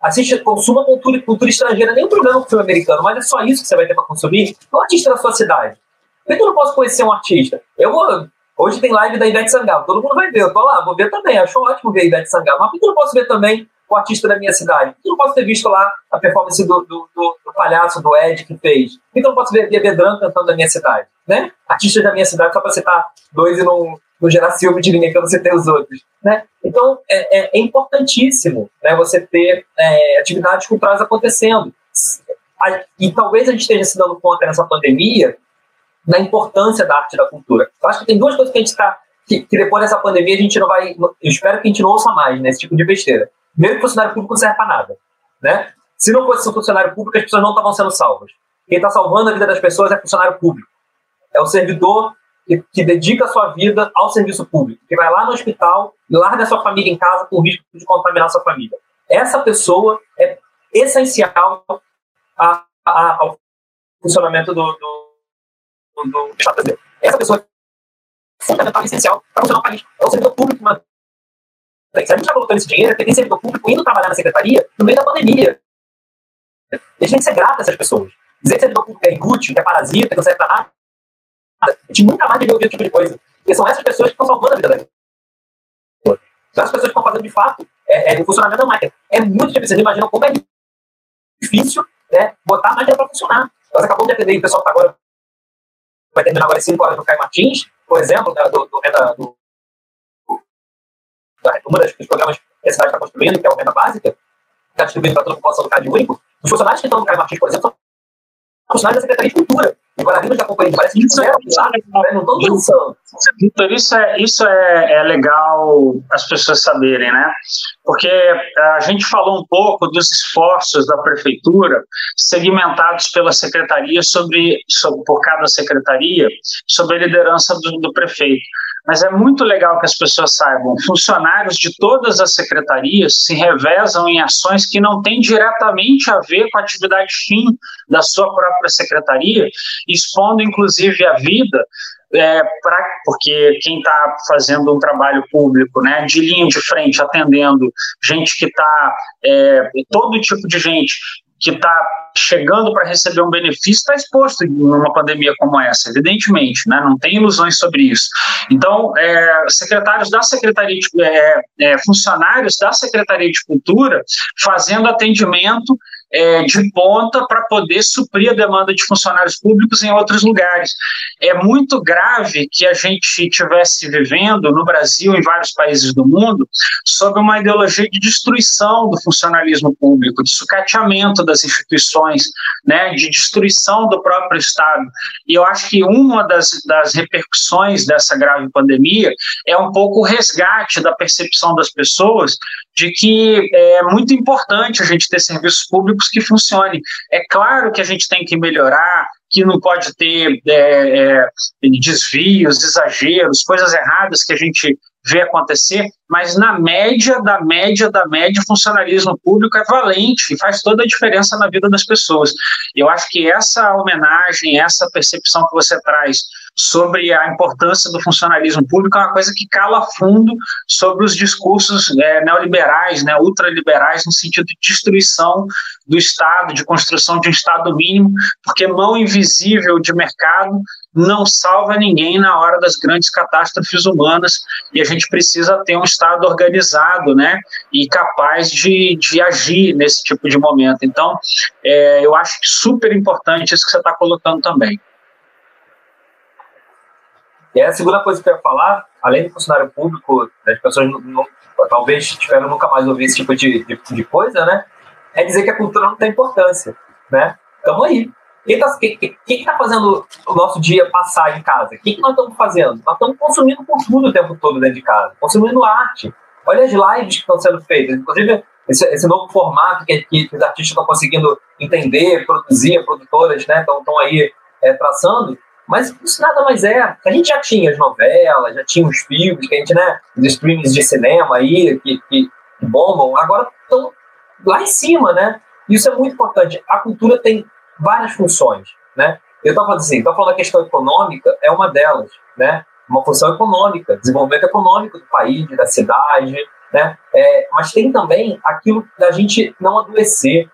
assiste, consuma cultura, cultura estrangeira, nem problema com filme americano, mas é só isso que você vai ter para consumir. O artista da sua cidade. Por que eu não posso conhecer um artista? Eu vou, Hoje tem live da Ivete Sangalo, todo mundo vai ver. Eu tô lá, vou ver também. Acho ótimo ver a Ivete Sangalo. Mas por que eu não posso ver também o artista da minha cidade? Eu não posso ter visto lá a performance do, do, do, do palhaço, do Ed, que fez? Que eu posso ver Bebê Dran cantando da minha cidade? Né? Artistas da minha cidade, só para citar dois e não, não gerar ciúme de ninguém, eu não citei os outros. Né? Então, é, é, é importantíssimo né, você ter é, atividades culturais acontecendo. E talvez a gente esteja se dando conta nessa pandemia na importância da arte e da cultura. Eu acho que tem duas coisas que a gente está. Que, que, depois dessa pandemia a gente não vai. Eu espero que a gente não ouça mais, né? Tipo de besteira. Que funcionário público não serve para nada. Né? Se não fosse um funcionário público, as pessoas não estavam sendo salvas. Quem está salvando a vida das pessoas é funcionário público. É o servidor que, que, dedica a sua vida ao serviço público, que vai lá no hospital e larga a sua família em casa com risco de contaminar a sua família. Essa pessoa é essencial a, a, ao funcionamento do, do do, Estado brasileiro. Essa pessoa é fundamental e essencial para funcionar o país. É o servidor público, Se a gente está colocando esse dinheiro, porque tem servidor público indo trabalhar na secretaria no meio da pandemia. A gente tem que ser grato a essas pessoas. Dizer que servidor público é inútil, que é parasita, que não serve para nada, a gente nunca mais devia ouvir esse tipo de coisa. Porque são essas pessoas que estão salvando a vida da gente. São essas pessoas que estão fazendo, de fato, é, é, o funcionamento da máquina. É muito difícil. Vocês imaginam como é difícil né, botar a máquina para funcionar. Nós acabamos de atender o pessoal que está agora vai terminar agora às 5 horas no Caio Martins, por exemplo, da, do, do, da, do, da, uma das, dos programas que a cidade está construindo, que é o Renda Básica, está distribuindo para toda a população do Cade Único. Os funcionários que estão no Caio Martins, por exemplo, são funcionários da Secretaria de Cultura. Agora, a da companhia parece que fizeram, sabe? Não estão dançando. Vitor, isso, é, isso é, é legal as pessoas saberem, né? Porque a gente falou um pouco dos esforços da prefeitura segmentados pela secretaria sobre, sobre por cada secretaria, sob a liderança do, do prefeito. Mas é muito legal que as pessoas saibam, funcionários de todas as secretarias se revezam em ações que não têm diretamente a ver com a atividade fim da sua própria secretaria, expondo inclusive a vida é, pra, porque quem está fazendo um trabalho público, né, de linha de frente, atendendo gente que está, é, todo tipo de gente que está chegando para receber um benefício está exposto numa pandemia como essa, evidentemente, né? não tem ilusões sobre isso. Então, é, secretários da Secretaria de, é, é, funcionários da Secretaria de Cultura fazendo atendimento é, de ponta para poder suprir a demanda de funcionários públicos em outros lugares. É muito grave que a gente estivesse vivendo no Brasil em vários países do mundo sob uma ideologia de destruição do funcionalismo público, de sucateamento das instituições, né, de destruição do próprio Estado. E eu acho que uma das, das repercussões dessa grave pandemia é um pouco o resgate da percepção das pessoas de que é muito importante a gente ter serviços públicos que funcionem. É claro que a gente tem que melhorar, que não pode ter é, é, desvios, exageros, coisas erradas que a gente vê acontecer, mas na média, da média, da média, o funcionalismo público é valente e faz toda a diferença na vida das pessoas. Eu acho que essa homenagem, essa percepção que você traz sobre a importância do funcionalismo público é uma coisa que cala fundo sobre os discursos é, neoliberais, né, ultraliberais, no sentido de destruição do Estado, de construção de um Estado mínimo, porque mão invisível de mercado não salva ninguém na hora das grandes catástrofes humanas e a gente precisa ter um Estado organizado né, e capaz de, de agir nesse tipo de momento. Então, é, eu acho super importante isso que você está colocando também. E a segunda coisa que eu ia falar, além do funcionário público, as pessoas não, não, talvez esperam nunca mais ouvir esse tipo de, de, de, coisa, né? É dizer que a cultura não tem importância, né? Estamos aí. Quem está tá fazendo o nosso dia passar em casa? O que, que nós estamos fazendo? Nós estamos consumindo cultura o tempo todo dentro de casa, consumindo arte. Olha as lives que estão sendo feitas. Inclusive, esse, esse novo formato que, que, os artistas estão conseguindo entender, produzir, produtoras né, estão aí é, traçando. Mas isso nada mais é. A gente já tinha as novelas, já tinha os filmes, que a gente, né? Os streams de cinema aí, que, que, bombam, agora estão lá em cima, né? Isso é muito importante. A cultura tem várias funções, né? Eu estava assim, estava falando da questão econômica, é uma delas, né? Uma função econômica, desenvolvimento econômico do país, da cidade, né? É, mas tem também aquilo da gente não adoecer.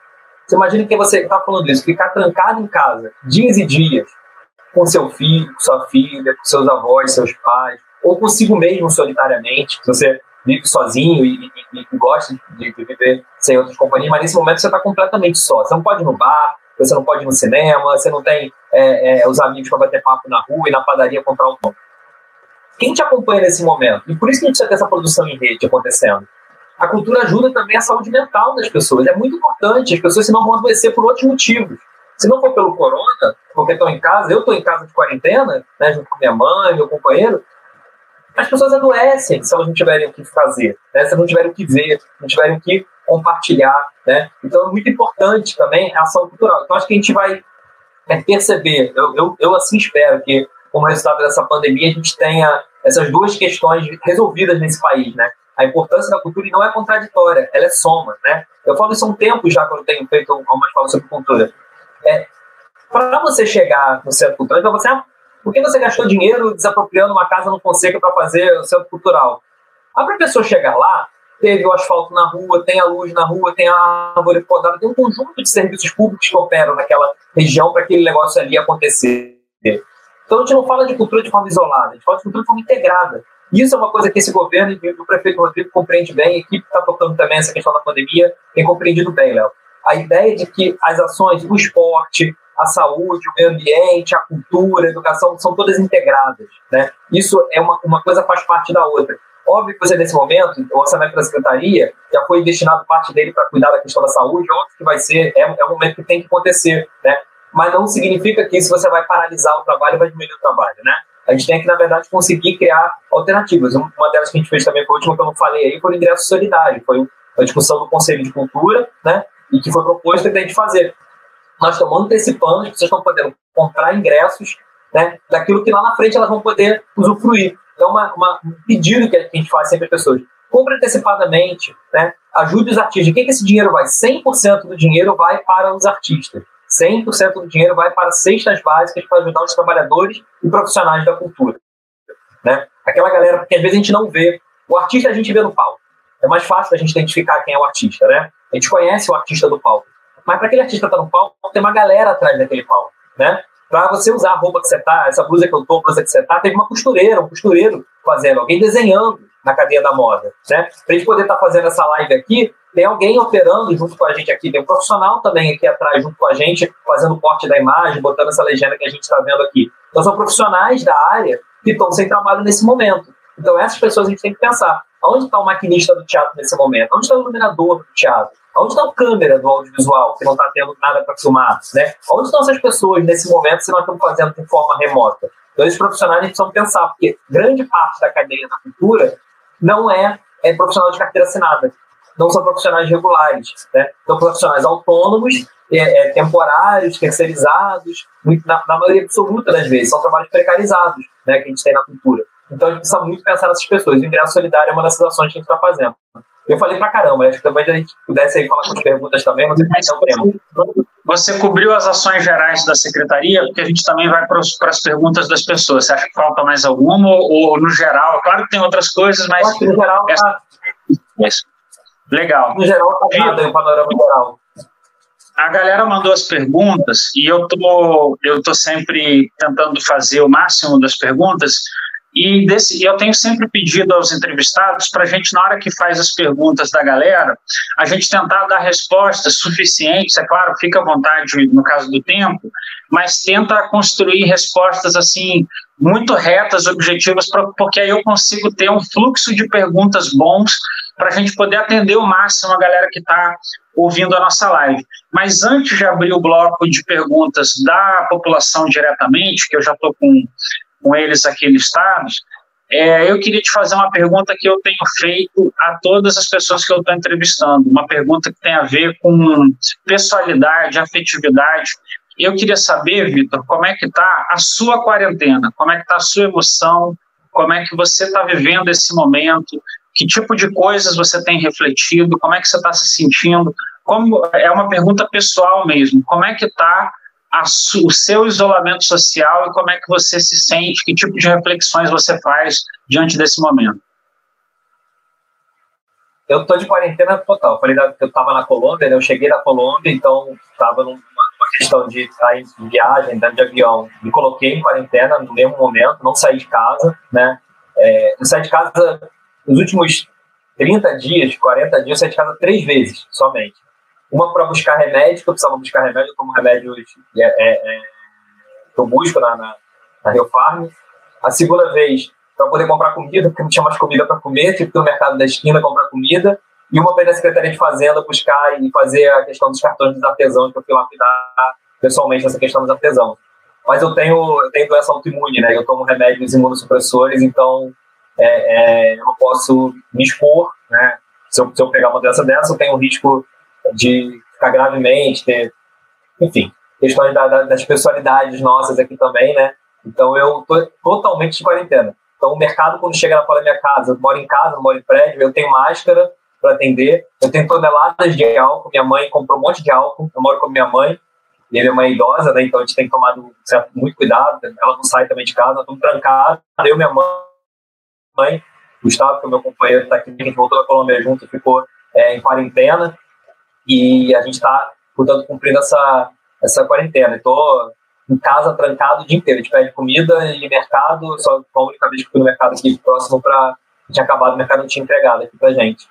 Você imagina que você está falando isso, ficar trancado em casa dias e dias, com seu filho, com sua filha, com seus avós, seus pais, ou consigo mesmo solitariamente, se você vive sozinho e, e, e gosta de, de, viver sem outras companhias, mas nesse momento você está completamente só. Você não pode ir no bar, você não pode ir no cinema, você não tem é, é, os amigos para bater papo na rua e na padaria comprar um pão. Quem te acompanha nesse momento? E por isso que a gente precisa ter essa produção em rede acontecendo. A cultura ajuda também a saúde mental das pessoas. É muito importante. As pessoas senão vão adoecer por outros motivos. Se não for pelo corona, porque estão em casa, eu estou em casa de quarentena, né, junto com minha mãe, meu companheiro, as pessoas adoecem se elas não tiverem o que fazer, né, se elas não tiverem o que ver, não tiverem o que compartilhar. Né? Então é muito importante também a ação cultural. Então acho que a gente vai é, perceber, eu, eu, eu assim espero que, como resultado dessa pandemia, a gente tenha essas duas questões resolvidas nesse país, né? A importância da cultura não é contraditória, ela é soma, né? Eu falo isso há um tempo já, quando tenho feito algumas falas sobre cultura. É, para você chegar no centro cultural, então você, ah, por que você gastou dinheiro desapropriando uma casa no Fonseca para fazer o centro cultural? Ah, para a pessoa chegar lá, teve o asfalto na rua, tem a luz na rua, tem a árvore podada, tem um conjunto de serviços públicos que operam naquela região para aquele negócio ali acontecer. Então a gente não fala de cultura de forma isolada, a gente fala de cultura de forma integrada. Isso é uma coisa que esse governo e o prefeito Rodrigo compreende bem, a equipe está tocando também essa questão da pandemia, tem compreendido bem, Léo. A ideia de que as ações, o esporte, a saúde, o meio ambiente, a cultura, a educação, são todas integradas. Né? Isso é uma, uma coisa faz parte da outra. Óbvio que você, nesse momento, o orçamento da secretaria já foi destinado parte dele para cuidar da questão da saúde, óbvio que vai ser, é, é um momento que tem que acontecer, né? Mas não significa que isso você vai paralisar o trabalho vai diminuir o trabalho, né? A gente tem que, na verdade, conseguir criar alternativas. Uma delas que a gente fez também, foi a última que eu não falei aí, foi o ingresso solidário. Foi a discussão do Conselho de Cultura, né? E que foi proposto a gente fazer. Nós estamos antecipando, as pessoas estão podendo comprar ingressos né, daquilo que lá na frente elas vão poder usufruir. É uma, uma, um pedido que a gente faz sempre às pessoas. Compre antecipadamente, né? ajude os artistas. O que, que esse dinheiro vai? 100% do dinheiro vai para os artistas. 100% do dinheiro vai para cestas básicas para ajudar os trabalhadores e profissionais da cultura. Né? Aquela galera, porque às vezes a gente não vê. O artista a gente vê no palco. É mais fácil a gente identificar quem é o artista, né? A gente conhece o artista do palco. Mas para aquele artista estar tá no palco, tem uma galera atrás daquele palco, né? para você usar a roupa que você tá, essa blusa que eu tô, a blusa que você tá, teve uma costureira, um costureiro fazendo, alguém desenhando na cadeia da moda, né? Pra gente poder estar tá fazendo essa live aqui, tem alguém operando junto com a gente aqui, tem um profissional também aqui atrás junto com a gente, fazendo o corte da imagem, botando essa legenda que a gente está vendo aqui. Então são profissionais da área que estão sem trabalho nesse momento. Então essas pessoas a gente tem que pensar, onde está o maquinista do teatro nesse momento? Onde está o iluminador do teatro? Onde está a câmera do audiovisual, que não está tendo nada para filmar? Né? Onde estão essas pessoas nesse momento se nós estamos fazendo de forma remota? Então, esses profissionais a gente precisa pensar, porque grande parte da cadeia da cultura não é, é profissional de carteira assinada, não são profissionais regulares, né? são profissionais autônomos, é, é, temporários, terceirizados, muito, na, na, maioria absoluta das vezes, são trabalhos precarizados né, que a gente tem na cultura. Então a gente precisa muito pensar nessas pessoas. O ingresso solidário é uma das ações que a gente está fazendo. Eu falei pra caramba, acho que talvez a gente pudesse aí falar com as perguntas também, mas é o tema. Você cobriu as ações gerais da secretaria, porque a gente também vai para as perguntas das pessoas. Você acha que falta mais alguma ou, no geral? Claro que tem outras coisas, mas. Acho que no geral tá... Legal. No geral, tá nada, o panorama geral. a galera mandou as perguntas e eu tô, eu tô sempre tentando fazer o máximo das perguntas e desse, eu tenho sempre pedido aos entrevistados para a gente, na hora que faz as perguntas da galera, a gente tentar dar respostas suficientes, é claro, fica à vontade no caso do tempo, mas tenta construir respostas assim muito retas, objetivas, pra, porque aí eu consigo ter um fluxo de perguntas bons para a gente poder atender o máximo a galera que está ouvindo a nossa live. Mas antes de abrir o bloco de perguntas da população diretamente, que eu já estou com, com eles aqui listados, é, eu queria te fazer uma pergunta que eu tenho feito a todas as pessoas que eu estou entrevistando, uma pergunta que tem a ver com pessoalidade, afetividade. Eu queria saber, Vitor, como é que está a sua quarentena, como é que está a sua emoção, como é que você está vivendo esse momento, que tipo de coisas você tem refletido, como é que você está se sentindo, como é uma pergunta pessoal mesmo, como é que está o seu isolamento social e como é que você se sente, que tipo de reflexões você faz diante desse momento? Eu estou de quarentena total. Falei que eu estava na Colômbia, né? eu cheguei da Colômbia, então estava numa, questão de estar em viagem, andando de avião. Me coloquei em quarentena no mesmo momento, não saí de casa, né? É, eu saí de casa nos últimos 30 dias, 40 dias, eu saí de casa três vezes somente. Uma para buscar remédio, que eu precisava buscar remédio, como remédio é, é, é, que eu busco na, na, na Rio Farm. A segunda vez, para poder comprar comida, porque não tinha mais comida para comer, tive que ir no mercado da esquina comprar comida. E uma para a Secretaria de Fazenda buscar e fazer a questão dos cartões dos artesãos, que eu fui lapidar pessoalmente essa questão dos artesãos. Mas eu tenho, eu tenho doença autoimune, né? Eu tomo remédios imunossupressores, então é, é, eu não posso me expor, né? Se eu, se eu pegar uma doença dessa, eu tenho um risco de ficar gravemente, ter, enfim, questões da, da, das personalidades nossas aqui também, né? Então eu tô totalmente de quarentena. Então o mercado, quando chega na porta da minha casa, eu moro em casa, eu moro em prédio, eu tenho máscara para atender, eu tenho toneladas de álcool, minha mãe comprou um monte de álcool, eu moro com minha mãe, e minha mãe é idosa, né? Então a gente tem que tomar certo, muito cuidado, ela não sai também de casa, estamos trancados, eu minha mãe, Gustavo, que é o meu companheiro, está aqui, a gente voltou da Colômbia junto, ficou é, em quarentena, e a gente está, portanto, cumprindo essa, essa quarentena. Estou em casa trancado o dia inteiro. A gente pede comida e mercado, só a única vez que fui no mercado aqui próximo para tinha acabado, o mercado não tinha entregado aqui pra gente.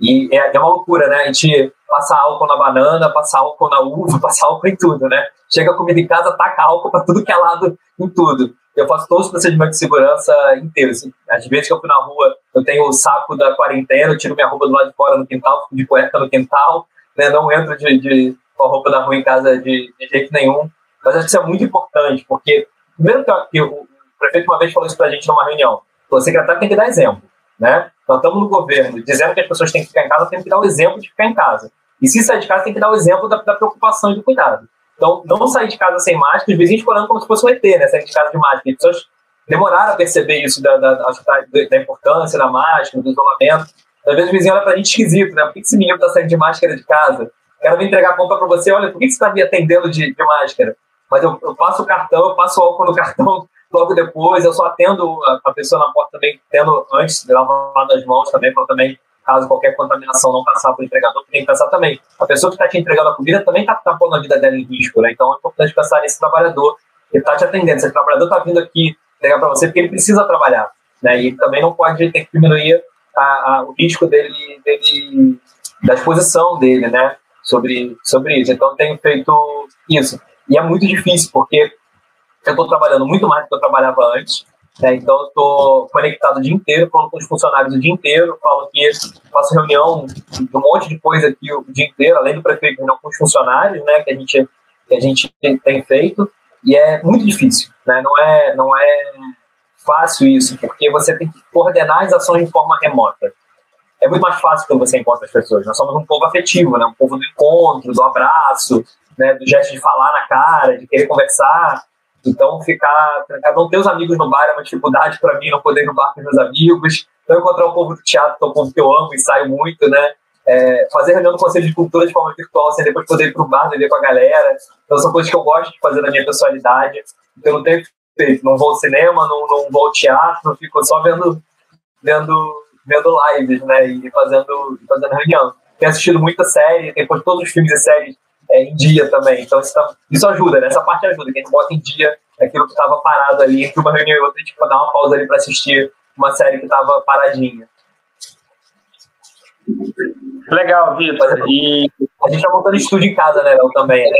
E é, é, uma loucura, né? A gente passa álcool na banana, passa álcool na uva, [laughs] passa álcool em tudo, né? Chega a comida em casa, taca álcool para tudo que é lado em tudo. Eu faço todos os procedimentos de segurança inteiros. Assim. Às vezes que eu fui na rua, eu tenho o saco da quarentena, eu tiro minha roupa do lado de fora no quintal, fico de cueca no quintal, né? Não entro de, de, com a roupa da rua em casa de, de, jeito nenhum. Mas acho que isso é muito importante, porque, primeiro que, o prefeito uma vez falou isso para a gente numa reunião, o secretário tem que dar exemplo, né? Nós estamos no governo dizendo que as pessoas têm que ficar em casa, tem que dar o exemplo de ficar em casa. E se sair de casa, tem que dar o exemplo da, da preocupação e do cuidado. Então, não sair de casa sem máscara, os vizinhos falando como se fosse um ET, né? Sair de casa de máscara. As pessoas demoraram a perceber isso da, da, da, importância da máscara, do isolamento. Às vezes o vizinho olha pra gente esquisito, né? Por que esse menino tá saindo de máscara de casa? O cara vem entregar a compra pra você, olha, por que você tá me atendendo de, de máscara? Mas eu, eu, passo o cartão, eu passo o álcool no [laughs] cartão logo depois, eu só atendo a, a pessoa na porta também, tendo antes de lavar as mãos também, para também, caso qualquer contaminação não passar para o entregador, tem que pensar também. A pessoa que está te entregando a comida também está tá pondo a vida dela em risco, né? Então é importante pensar nesse trabalhador que está te atendendo. Esse trabalhador está vindo aqui entregar para você porque ele precisa trabalhar, né? E também não pode ter que diminuir a, a, o risco dele, dele, da exposição dele, né? Sobre, sobre isso. Então, tenho feito isso. E é muito difícil, porque eu estou trabalhando muito mais do que eu trabalhava antes. Né? Então, eu estou conectado o dia inteiro, falando com os funcionários o dia inteiro, falo que faço reunião de um monte de coisa aqui o dia inteiro, além do prefeito, com os funcionários, né? Que a gente, que a gente tem feito. E é muito difícil, né? Não é, não é fácil isso, porque você tem que coordenar as ações de forma remota. É muito mais fácil quando você encontra as pessoas. Nós somos um povo afetivo, né? um povo do encontro, do abraço, né? do gesto de falar na cara, de querer conversar. Então, ficar trancado, não ter os amigos no bar é uma dificuldade para mim, não poder ir no bar com meus amigos. Então, encontrar o povo do teatro, que é um povo que eu amo e saio muito, né? É, fazer reunião do Conselho de Cultura de forma virtual, sem depois poder ir para o bar, beber com a galera. Então, são coisas que eu gosto de fazer na minha personalidade. Então, eu não tenho não vou ao cinema, não, não vou ao teatro, fico só vendo, vendo, vendo lives, né? E fazendo, fazendo reunião. Tenho assistido muita série, depois todos os filmes e séries é, em dia também. Então isso, tá, isso ajuda, né? Essa parte ajuda, que a gente bota em dia aquilo que estava parado ali entre uma reunião e outra, tipo, dar uma pausa ali para assistir uma série que estava paradinha. Legal, Vitor. E... A gente está montando estúdio em casa, né, Léo, também. Né?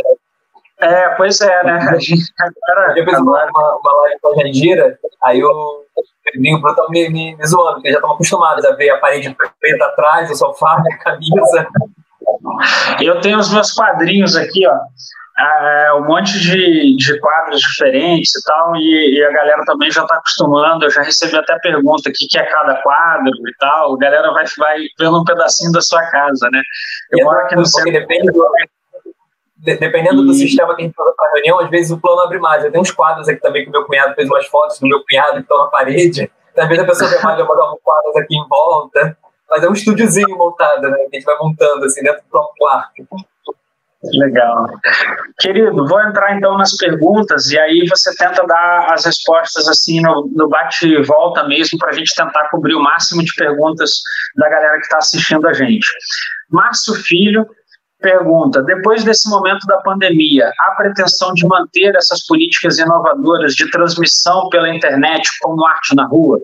É, pois é, né? A gente agora. Eu fiz uma, uma, uma live com a Jandira, aí eu vim o Bruno me, me, me zoando, porque já estamos acostumados a ver a parede preta atrás, o sofá, a camisa. Eu tenho os meus quadrinhos aqui, ó. É, um monte de, de quadros diferentes e tal, e, e a galera também já está acostumando. Eu já recebi até pergunta: o que, que é cada quadro e tal. A galera vai, vai vendo um pedacinho da sua casa, né? Eu moro aqui no centro. Depende do, dependendo do sistema que a gente usa para reunião, às vezes o plano abre mais. Eu tenho uns quadros aqui também que o meu cunhado fez umas fotos do meu cunhado que estão na parede. Às vezes a pessoa vê mais, eu vou dar uns quadros aqui em volta. Mas é um estúdiozinho montado, né? Que a gente vai montando assim dentro do próprio quarto. Legal. Querido, vou entrar então nas perguntas e aí você tenta dar as respostas assim no, no bate-volta mesmo para a gente tentar cobrir o máximo de perguntas da galera que está assistindo a gente. Márcio Filho pergunta: depois desse momento da pandemia, há pretensão de manter essas políticas inovadoras de transmissão pela internet como arte na rua?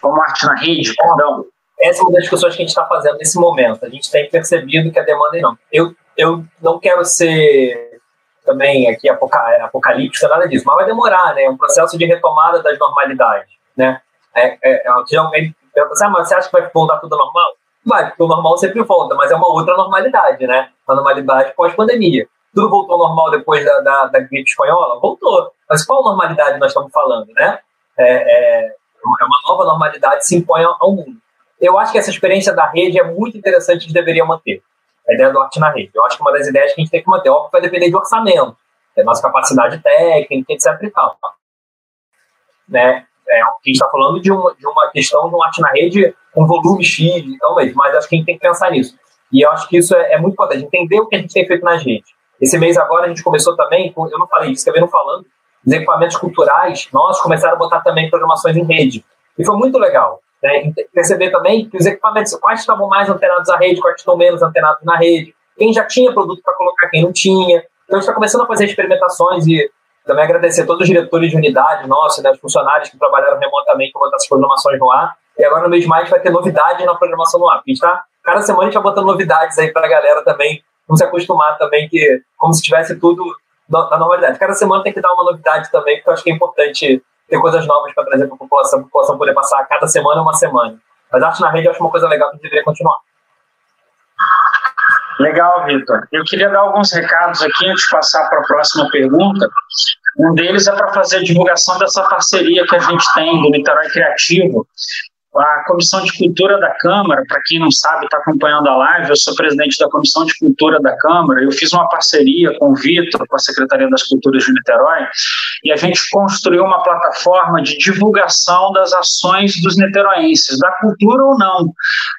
Como arte na rede, perdão? Essa é uma das discussões que a gente está fazendo nesse momento. A gente tem percebido que a demanda é não. Eu eu não quero ser também aqui apocalíptico, nada disso, mas vai demorar, né? É um processo de retomada das normalidades, né? É, é, é, assim, ah, você acha que vai voltar tudo normal? Vai, porque o normal sempre volta, mas é uma outra normalidade, né? A normalidade pós-pandemia. Tudo voltou ao normal depois da, da, da, gripe espanhola? Voltou. Mas qual normalidade nós estamos falando, né? É, é, é uma nova normalidade que se impõe ao mundo. Eu acho que essa experiência da rede é muito interessante, a gente deveria manter a ideia do arte na rede. Eu acho que uma das ideias que a gente tem que manter, óbvio, vai depender de orçamento, da nossa capacidade técnica, etc e tal. Né? É, a gente está falando de uma, de uma questão um arte na rede com volume X, então, mas acho que a gente tem que pensar nisso. E eu acho que isso é, é muito importante, entender o que a gente tem feito na gente. Esse mês agora a gente começou também, eu não falei isso, não falando, os equipamentos culturais, nós começaram a botar também programações em rede. E foi muito legal. Né? Perceber também que os equipamentos, quais estavam mais antenados à rede, quais estão menos antenados na rede, quem já tinha produto para colocar, quem não tinha. Então, a gente está começando a fazer experimentações e também agradecer a todos os diretores de unidade nossos, né, os funcionários que trabalharam remotamente para botar as programações no ar. E agora, no mês de maio, vai ter novidade na programação no ar. A gente tá, cada semana a gente vai botando novidades aí para a galera também, não se acostumar também, que como se tivesse tudo na normalidade. Cada semana tem que dar uma novidade também, porque eu acho que é importante ter coisas novas para trazer para a população, a população poder passar cada semana uma semana. Mas arte na rede eu acho uma coisa legal que deveria continuar. Legal, Vitor. Eu queria dar alguns recados aqui antes de passar para a próxima pergunta. Um deles é para fazer a divulgação dessa parceria que a gente tem do Niterói Criativo, a Comissão de Cultura da Câmara, para quem não sabe, está acompanhando a live, eu sou presidente da Comissão de Cultura da Câmara. Eu fiz uma parceria com o Vitor, com a Secretaria das Culturas de Niterói, e a gente construiu uma plataforma de divulgação das ações dos niteroenses, da cultura ou não.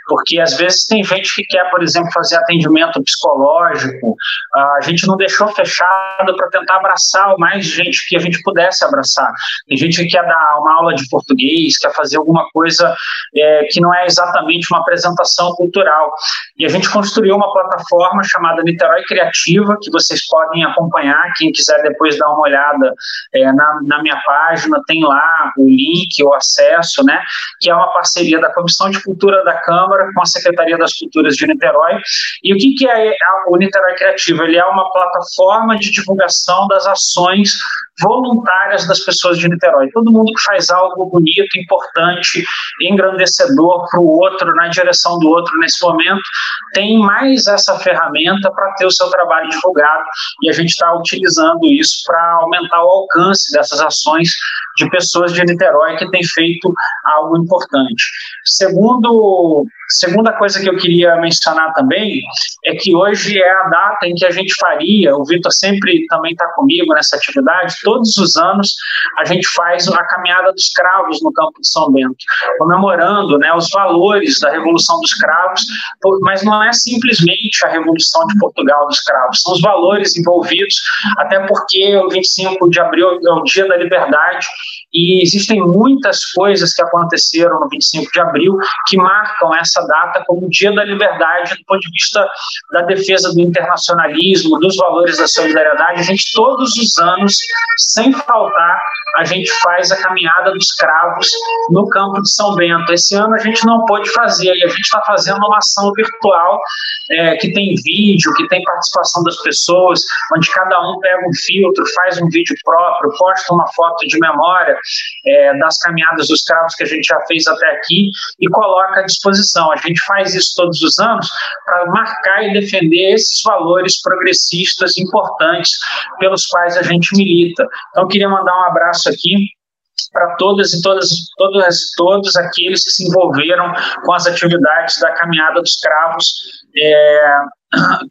Porque às vezes tem gente que quer, por exemplo, fazer atendimento psicológico, a gente não deixou fechado para tentar abraçar o mais gente que a gente pudesse abraçar. Tem gente que quer dar uma aula de português, quer fazer alguma coisa é, que não é exatamente uma apresentação cultural. E a gente construiu uma plataforma chamada Niterói Criativa, que vocês podem acompanhar, quem quiser depois dar uma olhada é, na, na minha página, tem lá o link, o acesso, né, que é uma parceria da Comissão de Cultura da Câmara com a Secretaria das Culturas de Niterói. E o que, que é o Niterói Criativo? Ele é uma plataforma de divulgação das ações voluntárias das pessoas de Niterói. Todo mundo que faz algo bonito, importante, engrandecedor para o outro, na direção do outro nesse momento, tem mais essa ferramenta para ter o seu trabalho divulgado e a gente está utilizando isso para aumentar o alcance dessas ações de pessoas de Niterói que têm feito algo importante. Segundo Segunda coisa que eu queria mencionar também é que hoje é a data em que a gente faria, o Vitor sempre também está comigo nessa atividade, todos os anos a gente faz a caminhada dos cravos no campo de São Bento, comemorando né, os valores da Revolução dos Cravos, mas não é simplesmente a Revolução de Portugal dos Cravos, são os valores envolvidos, até porque o 25 de abril é o Dia da Liberdade e existem muitas coisas que aconteceram no 25 de abril que marcam essa data como o Dia da Liberdade do ponto de vista da defesa do internacionalismo, dos valores da solidariedade. A gente, todos os anos, sem faltar, a gente faz a caminhada dos cravos no campo de São Bento. Esse ano a gente não pôde fazer, e a gente está fazendo uma ação virtual é, que tem vídeo, que tem participação das pessoas, onde cada um pega um filtro, faz um vídeo próprio, posta uma foto de memória é, das caminhadas dos cravos que a gente já fez até aqui e coloca à disposição. A gente faz isso todos os anos para marcar e defender esses valores progressistas importantes pelos quais a gente milita. Então, queria mandar um abraço aqui para todas e todas, todas, todos aqueles que se envolveram com as atividades da Caminhada dos Cravos, é,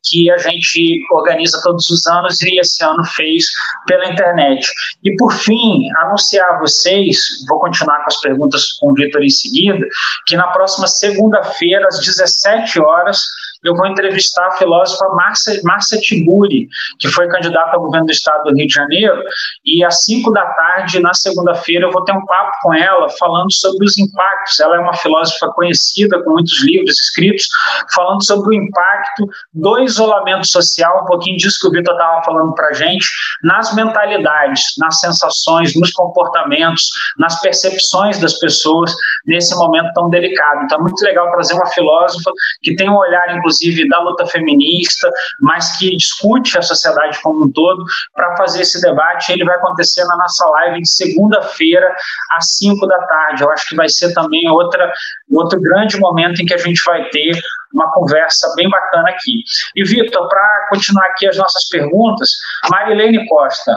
que a gente organiza todos os anos e esse ano fez pela internet. E por fim, anunciar a vocês, vou continuar com as perguntas com o Vitor em seguida, que na próxima segunda-feira, às 17 horas, eu vou entrevistar a filósofa Márcia, Márcia Tiburi, que foi candidata ao governo do estado do Rio de Janeiro, e às 5 da tarde, na segunda-feira, eu vou ter um papo com ela falando sobre os impactos. Ela é uma filósofa conhecida, com muitos livros escritos, falando sobre o impacto do isolamento social, um pouquinho disso que o Vitor estava falando para a gente, nas mentalidades, nas sensações, nos comportamentos, nas percepções das pessoas nesse momento tão delicado. Então é muito legal trazer uma filósofa que tem um olhar, inclusive, da luta feminista, mas que discute a sociedade como um todo, para fazer esse debate. Ele vai acontecer na nossa live de segunda-feira, às 5 da tarde. Eu acho que vai ser também outra, outro grande momento em que a gente vai ter uma conversa bem bacana aqui. E, Vitor, para continuar aqui as nossas perguntas, Marilene Costa.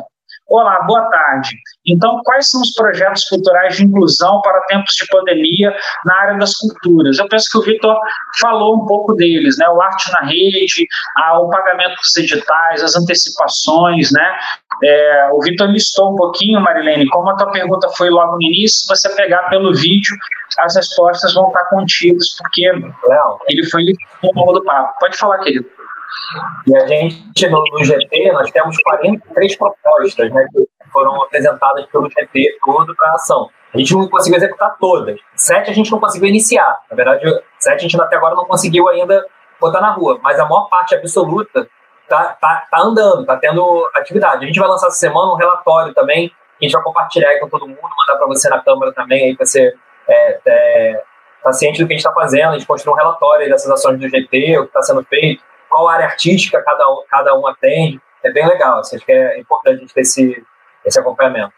Olá, boa tarde. Então, quais são os projetos culturais de inclusão para tempos de pandemia na área das culturas? Eu penso que o Vitor falou um pouco deles, né? O Arte na Rede, a, o pagamento dos editais, as antecipações, né? É, o Vitor listou um pouquinho, Marilene, como a tua pergunta foi logo no início, se você pegar pelo vídeo, as respostas vão estar contidas, porque ele foi ao longo do papo. Pode falar, querido. E a gente, no, no GT, nós temos 43 propostas né, que foram apresentadas pelo GT todo para ação. A gente não conseguiu executar todas. Sete a gente não conseguiu iniciar. Na verdade, sete a gente até agora não conseguiu ainda botar na rua. Mas a maior parte absoluta tá, tá, tá andando, tá tendo atividade. A gente vai lançar essa semana um relatório também, que a gente vai compartilhar com todo mundo, mandar para você na Câmara também, aí para você é, é, tá ciente do que a gente está fazendo. A gente construiu um relatório dessas ações do GT, o que está sendo feito, qual área artística cada cada um atende. É bem legal, assim, acho que é importante a gente ter esse, esse acompanhamento.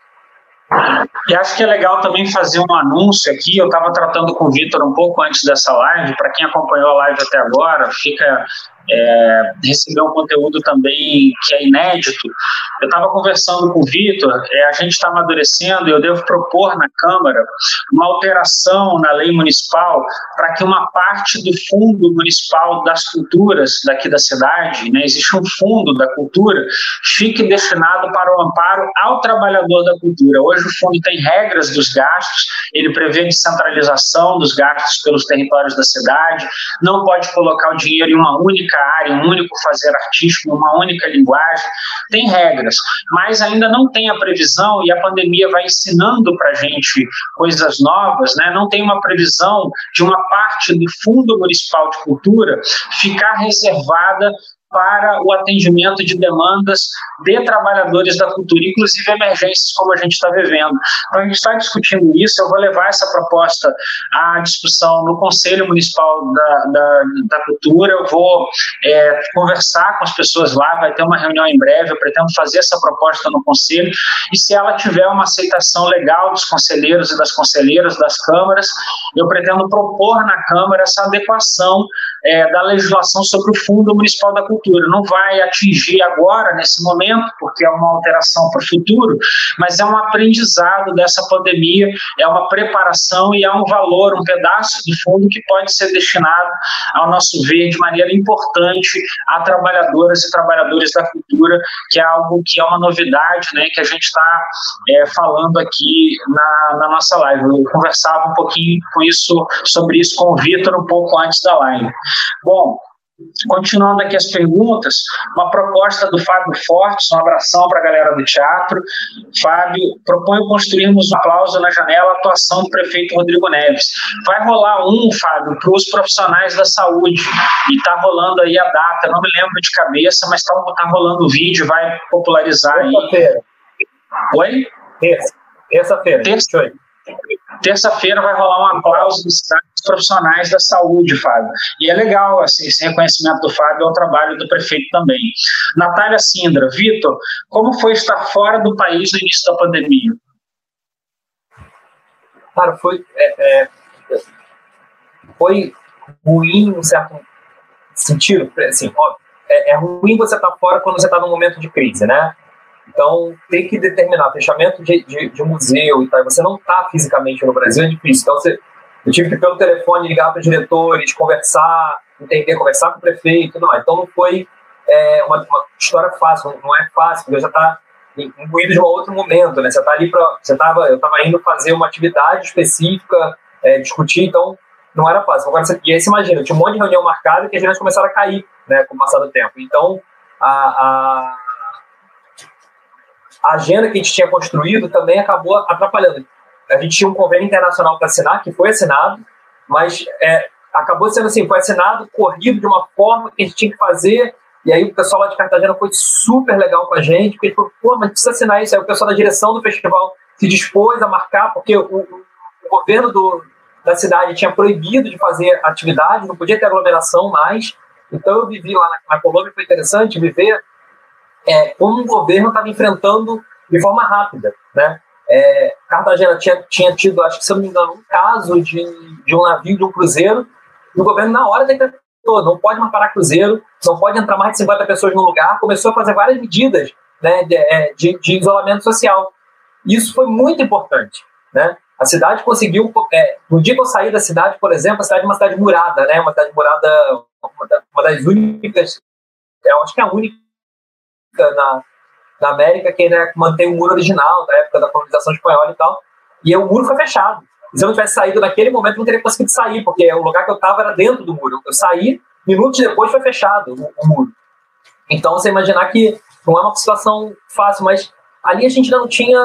E acho que é legal também fazer um anúncio aqui. Eu estava tratando com o Vitor um pouco antes dessa live. Para quem acompanhou a live até agora, fica é, receber um conteúdo também que é inédito. Eu estava conversando com o Vitor, é, a gente está amadurecendo e eu devo propor na Câmara uma alteração na lei municipal para que uma parte do fundo municipal das culturas daqui da cidade, né, existe um fundo da cultura, fique destinado para o amparo ao trabalhador da cultura. Hoje o fundo tem regras dos gastos, ele prevê descentralização dos gastos pelos territórios da cidade, não pode colocar o dinheiro em uma única área, um único fazer artístico, uma única linguagem. Tem regras, mas ainda não tem a previsão, e a pandemia vai ensinando para a gente coisas novas, né? não tem uma previsão de uma parte do Fundo Municipal de Cultura ficar reservada para o atendimento de demandas de trabalhadores da cultura, inclusive emergências como a gente está vivendo. Então, a gente está discutindo isso, eu vou levar essa proposta à discussão no Conselho Municipal da, da, da Cultura, eu vou é, conversar com as pessoas lá, vai ter uma reunião em breve, eu pretendo fazer essa proposta no Conselho, e se ela tiver uma aceitação legal dos conselheiros e das conselheiras das câmaras, eu pretendo propor na Câmara essa adequação é, da legislação sobre o Fundo Municipal da Cultura. Não vai atingir agora, nesse momento, porque é uma alteração para o futuro, mas é um aprendizado dessa pandemia, é uma preparação e é um valor, um pedaço de fundo que pode ser destinado, ao nosso ver, de maneira importante a trabalhadoras e trabalhadores da cultura, que é algo que é uma novidade, né, que a gente está é, falando aqui na, na nossa live. Eu conversava um pouquinho com isso, sobre isso com o Vitor um pouco antes da live. Bom, Continuando aqui as perguntas, uma proposta do Fábio Fortes, um abração para a galera do teatro. Fábio, proponho construirmos uma cláusula na janela atuação do prefeito Rodrigo Neves. Vai rolar um, Fábio, para os profissionais da saúde, e está rolando aí a data, não me lembro de cabeça, mas está tá rolando o vídeo, vai popularizar aí. Oi? Terça. Terça-feira. Terça-feira. Terça-feira vai rolar uma cláusula dos profissionais da saúde, Fábio. E é legal assim, esse reconhecimento do Fábio ao trabalho do prefeito também. Natália Sindra, Vitor, como foi estar fora do país no início da pandemia? Cara, foi, é, é, foi ruim em um certo sentido. Assim, ó, é, é ruim você estar fora quando você está num momento de crise, né? Então, tem que determinar fechamento de, de, de museu e tal. Você não está fisicamente no Brasil, é difícil. Então, você, eu tive que, pelo telefone, ligar para diretores, conversar, entender, conversar com o prefeito. Não, então, não foi é, uma, uma, história fácil, não, é fácil, porque já está imbuído de um outro momento, né? Você está ali para, você tava, eu estava indo fazer uma atividade específica, é, discutir, então não era fácil. Agora, você, e aí você imagina, tinha um monte de reunião marcada que as reuniões começaram a cair, né, com o passar do tempo. Então, a, a a agenda que a gente tinha construído também acabou atrapalhando. A gente tinha um convênio internacional para assinar, que foi assinado, mas é, acabou sendo assim, foi assinado, corrido de uma forma que a gente tinha que fazer, e aí o pessoal lá de Cartagena foi super legal com a gente, porque ele falou, pô, mas precisa assinar isso. Aí o pessoal da direção do festival se dispôs a marcar, porque o, o governo do, da cidade tinha proibido de fazer atividade, não podia ter aglomeração mais. Então eu vivi lá na, na Colômbia, foi interessante viver é, como o governo estava enfrentando de forma rápida. Né? É, Cartagena tinha, tinha tido, acho que se eu não me engano, um caso de, de um navio, de um cruzeiro, e o governo, na hora, decretou: não pode mais parar cruzeiro, não pode entrar mais de 50 pessoas no lugar, começou a fazer várias medidas né, de, é, de, de isolamento social. Isso foi muito importante. Né? A cidade conseguiu. É, no dia que eu saí da cidade, por exemplo, a cidade é uma cidade murada, né? uma cidade murada, uma das únicas, eu é, acho que é a única na, na América que ainda mantém o muro original da época da colonização espanhola e tal. E o muro foi fechado. Se eu não tivesse saído naquele momento, eu não teria conseguido sair, porque o lugar que eu estava era dentro do muro. Eu saí, minutos depois foi fechado o, o muro. Então, você imaginar que não é uma situação fácil, mas ali a gente ainda não tinha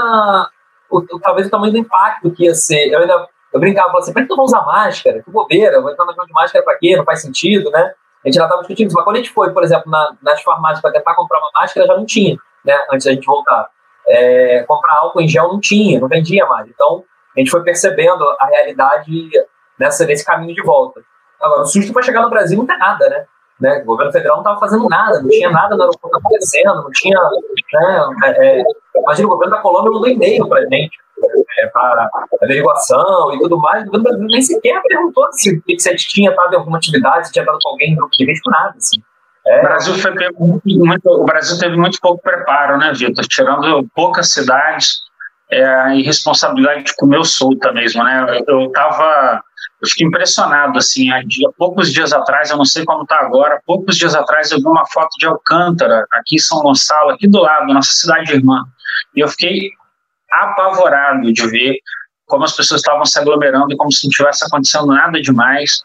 o, o, talvez o tamanho do impacto que ia ser. Eu ainda eu brincava, falava assim, pra que eu vou usar máscara? Que bobeira, vou entrar avião de máscara pra quê? Não faz sentido, né? A gente já estava discutindo isso, mas quando a gente foi, por exemplo, na, nas farmácias para tentar comprar uma máscara, já não tinha, né, antes da gente voltar. É, comprar álcool em gel não tinha, não vendia mais. Então, a gente foi percebendo a realidade nessa, nesse caminho de volta. Agora, o susto para chegar no Brasil não tem nada, né? né? O governo federal não estava fazendo nada, não tinha nada no aeroporto acontecendo, não tinha. Né, é, é imagina, o governo da Colômbia mandou e-mail para a gente é, para averiguação e tudo mais, o governo nem sequer perguntou se, se tinha estado em alguma atividade, se tinha estado com alguém no grupo nada. Assim. É. O, Brasil foi muito, o Brasil teve muito pouco preparo, né, Vitor? Tirando poucas cidades, é a irresponsabilidade de comer solta mesmo, né? Eu estava eu fiquei impressionado, assim, há, dia, poucos dias atrás, eu não sei como está agora, poucos dias atrás eu vi uma foto de Alcântara, aqui em São Gonçalo, aqui do lado, nossa cidade irmã, e eu fiquei apavorado de ver como as pessoas estavam se aglomerando como se não tivesse acontecendo nada demais.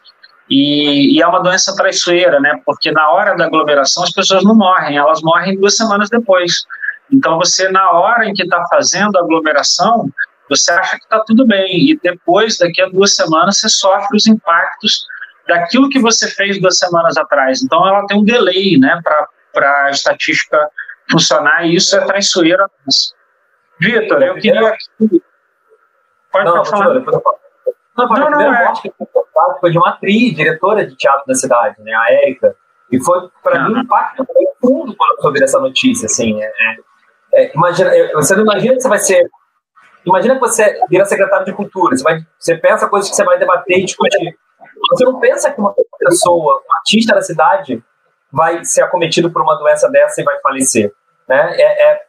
E, e, é uma doença traiçoeira, né? Porque na hora da aglomeração as pessoas não morrem, elas morrem duas semanas depois. Então você, na hora em que está fazendo a aglomeração, você acha que está tudo bem. E depois, daqui a duas semanas, você sofre os impactos daquilo que você fez duas semanas atrás. Então ela tem um delay, né? Para a estatística funcionar e isso é traiçoeira. Vitor, eu queria. Pode, não, falar. Não, não, não, não é. que foi de uma atriz, diretora de teatro da cidade, né, a Érica. E foi, para mim, um impacto profundo quando eu soube dessa notícia. Assim, é, é, é imagina, você não imagina que você vai ser. Imagina que você vira secretário de cultura, você, vai, você pensa coisas que você vai debater e discutir. Você não pensa que uma pessoa, um artista da cidade, vai ser acometido por uma doença dessa e vai falecer. Né? É, é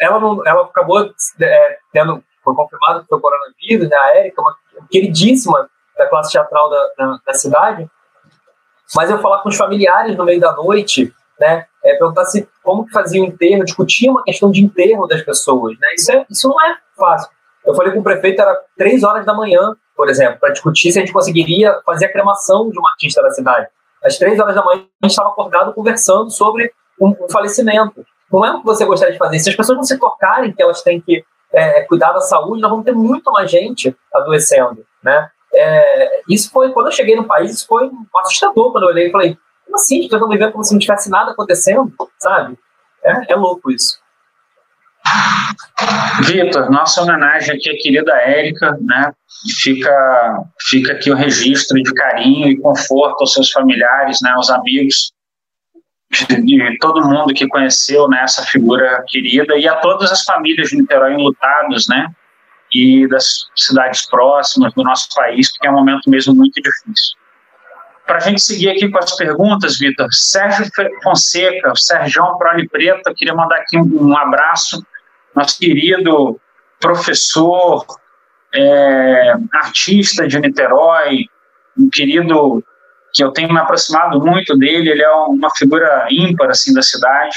ela, não, ela acabou é, tendo, foi confirmado que foi coronavírus, né? A Érica, uma queridíssima da classe teatral da, da, da, cidade. Mas eu falar com os familiares no meio da noite, né? É, perguntar se como que fazia o enterro, discutia uma questão de enterro das pessoas, né? Isso, é, isso não é fácil. Eu falei com o prefeito, era três horas da manhã, por exemplo, para discutir se a gente conseguiria fazer a cremação de uma artista da cidade. às três horas da manhã, a gente estava acordado conversando sobre um, um, falecimento. Não é o que você gostaria de fazer. Se as pessoas não se tocarem que elas têm que é, cuidar da saúde, nós vamos ter muito mais gente adoecendo, né? É, isso foi, quando eu cheguei no país, isso foi assustador quando eu olhei e falei, como assim? As pessoas estão vivendo como se não tivesse nada acontecendo, sabe? É, é louco isso. Vitor, nossa homenagem aqui à querida Érica, né? Fica, fica aqui o registro de carinho e conforto aos seus familiares, né, aos amigos, e todo mundo que conheceu né, essa figura querida e a todas as famílias de Niterói enlutados, né? E das cidades próximas do nosso país, porque é um momento mesmo muito difícil. Para a gente seguir aqui com as perguntas, Vitor, Sérgio Fonseca, Sérgio Prole Preto, eu queria mandar aqui um, um abraço, nosso querido professor, é, artista de Niterói, um querido que eu tenho me aproximado muito dele, ele é uma figura ímpar assim da cidade.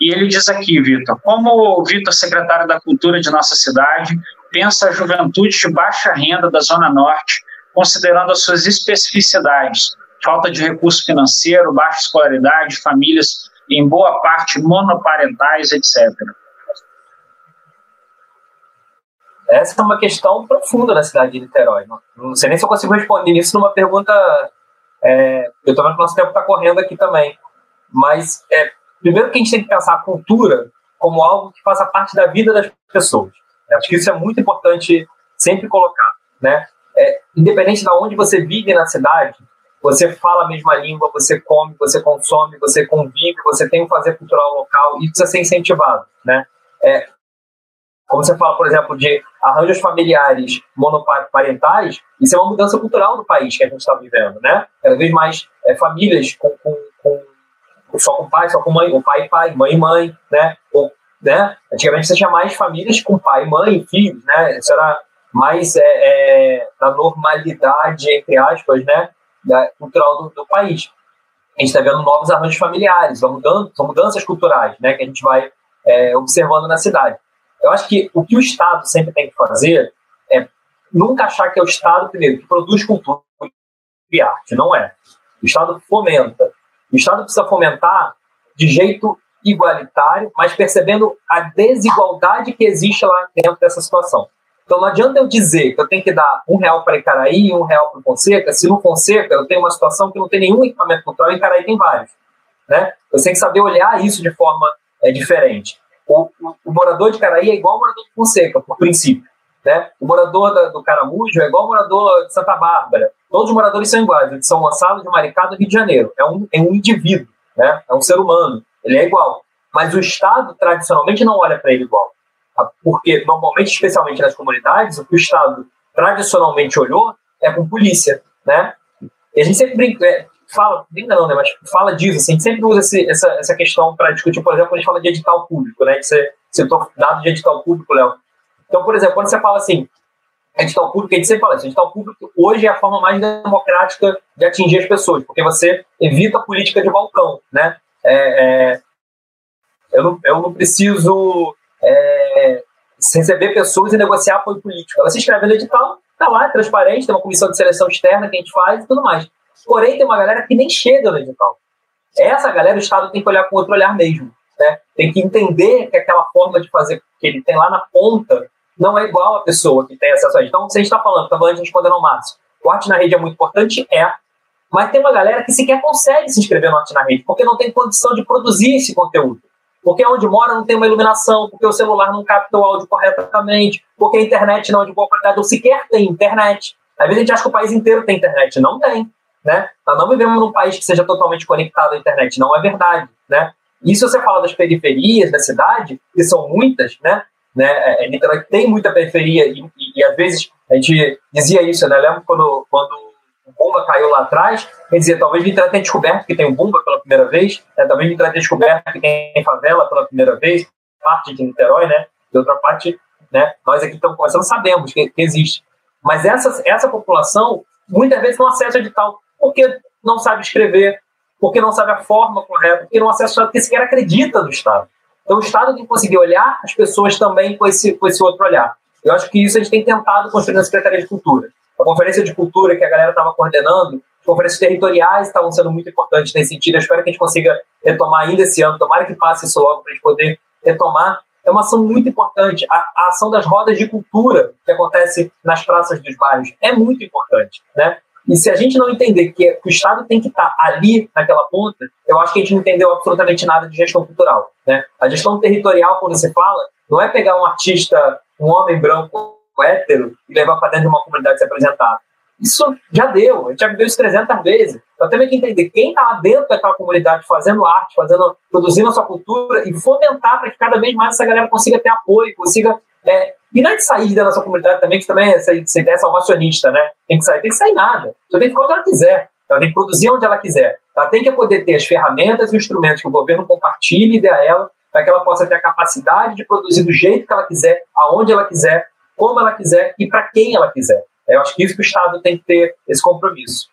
E ele diz aqui, Vitor, como o Vitor, secretário da Cultura de nossa cidade, pensa a juventude de baixa renda da Zona Norte, considerando as suas especificidades, falta de recurso financeiro, baixa escolaridade, famílias em boa parte monoparentais, etc. Essa é uma questão profunda na cidade de Niterói. Não, sei nem se eu consigo responder isso numa pergunta. É, eu estou vendo que o nosso tempo está correndo aqui também. Mas, é, primeiro que a gente tem que pensar a cultura como algo que faça parte da vida das pessoas. Eu acho que isso é muito importante sempre colocar. Né? É, independente de onde você vive na cidade, você fala a mesma língua, você come, você consome, você convive, você tem um fazer cultural local, e precisa ser incentivado, né? É, como você fala, por exemplo, de arranjos familiares monoparentais, isso é uma mudança cultural no país que a gente está vivendo, né? Cada vez mais é, famílias com, com, com, só com pai, só com mãe, ou pai e pai, mãe e mãe, né? Ou, né? Antigamente você tinha mais famílias com pai, mãe filhos, né? Isso era mais é, é, da normalidade, entre aspas, né? da, cultural do, do, país. A gente está vendo novos arranjos familiares, mudanças, são mudanças culturais né, que a gente vai é, observando na cidade. Eu acho que o que o Estado sempre tem que fazer é nunca achar que é o Estado, primeiro, que produz cultura e arte. Não é. O Estado fomenta. O Estado precisa fomentar de jeito igualitário, mas percebendo a desigualdade que existe lá dentro dessa situação. Então não adianta eu dizer que eu tenho que dar um real para Icaraí e um real para o Fonseca, se no Fonseca eu tenho uma situação que não tem nenhum equipamento cultural, em Icaraí tem vários. Né? Eu tenho que saber olhar isso de forma é, diferente. O, o, o, morador de Icaraí é igual ao morador de Fonseca, por princípio. Né? O morador da, do Caramujo é igual ao morador de Santa Bárbara. Todos os moradores são iguais, de São Gonçalo, de Maricá, do Rio de Janeiro. É um, é um indivíduo, né? é um ser humano, ele é igual. Mas o Estado, tradicionalmente, não olha para ele igual. Porque, normalmente, especialmente nas comunidades, o que o Estado tradicionalmente olhou é com polícia, né? E a gente sempre brinca, é, fala, brinca não, né? Mas fala disso, assim, a gente sempre usa esse, essa, essa questão para discutir, por exemplo, quando a gente fala de edital público, né? Que você citou dado de edital público, Léo. Então, por exemplo, quando você fala assim, edital público, a gente sempre fala isso, edital público hoje é a forma mais democrática de atingir as pessoas, porque você evita a política de balcão, né? É, é, eu, não, eu não preciso é, receber pessoas e negociar apoio político. Ela se inscreve no edital, tá lá, é transparente, tem uma comissão de seleção externa que a gente faz e tudo mais. Porém, tem uma galera que nem chega no edital. Essa galera, o Estado tem que olhar com outro olhar mesmo. Né? Tem que entender que aquela forma de fazer que ele tem lá na ponta não é igual a pessoa que tem acesso a isso. Então, se a gente está falando, está falando de respondendo ao Márcio, o Arte na Rede é muito importante? É. Mas tem uma galera que sequer consegue se inscrever no Arte na Rede, porque não tem condição de produzir esse conteúdo porque onde mora não tem uma iluminação, porque o celular não capta o áudio corretamente, porque a internet não é de boa qualidade, ou sequer tem internet. Às vezes a gente acha que o país inteiro tem internet, não tem. Né? Nós não vivemos num país que seja totalmente conectado à internet, não é verdade. Né? E se você fala das periferias da cidade, que são muitas, né? né? É, é tem muita periferia e, e, e, às vezes a gente dizia isso, né? Eu lembro quando, quando o Bumba caiu lá atrás, quer dizer, talvez Niterói tenha descoberto que tem o Bumba pela primeira vez, né? talvez Niterói tenha descoberto que tem favela pela primeira vez, parte de Niterói, né? De outra parte, né? Nós aqui estamos conversando, sabemos que, que existe. Mas essa, essa população, muitas vezes, não acessa edital, porque não sabe escrever, porque não sabe a forma correta, porque não acessa porque sequer acredita no Estado. Então, o Estado tem que conseguir olhar as pessoas também com esse, com esse outro olhar. Eu acho que isso a gente tem tentado construir na Secretaria de Cultura a conferência de cultura que a galera estava coordenando, conferências territoriais estavam sendo muito importantes nesse sentido. Eu espero que a gente consiga retomar ainda esse ano, tomara que passe isso logo para a gente poder retomar. É uma ação muito importante. A, a, ação das rodas de cultura que acontece nas praças dos bairros é muito importante, né? E se a gente não entender que, que o Estado tem que estar ali, naquela ponta, eu acho que a gente não entendeu absolutamente nada de gestão cultural. Né? A gestão territorial, quando você fala, não é pegar um artista, um homem branco hétero e levar para dentro de uma comunidade se apresentar. Isso já deu, a gente já viveu isso 300 vezes. Então temos que entender quem está dentro daquela comunidade fazendo arte, fazendo, produzindo a sua cultura e fomentar para que cada vez mais essa galera consiga ter apoio, consiga. É, e não é de sair da nossa comunidade também, que também é essa, ideia salvacionista, né? Tem que sair, tem que sair nada. Só tem que ficar onde ela quiser. Ela tem que produzir onde ela quiser. Ela tem que poder ter as ferramentas e os instrumentos que o governo compartilhe e dê a ela, para que ela possa ter a capacidade de produzir do jeito que ela quiser, aonde ela quiser, como ela quiser e para quem ela quiser. Eu acho que isso que o Estado tem que ter esse compromisso.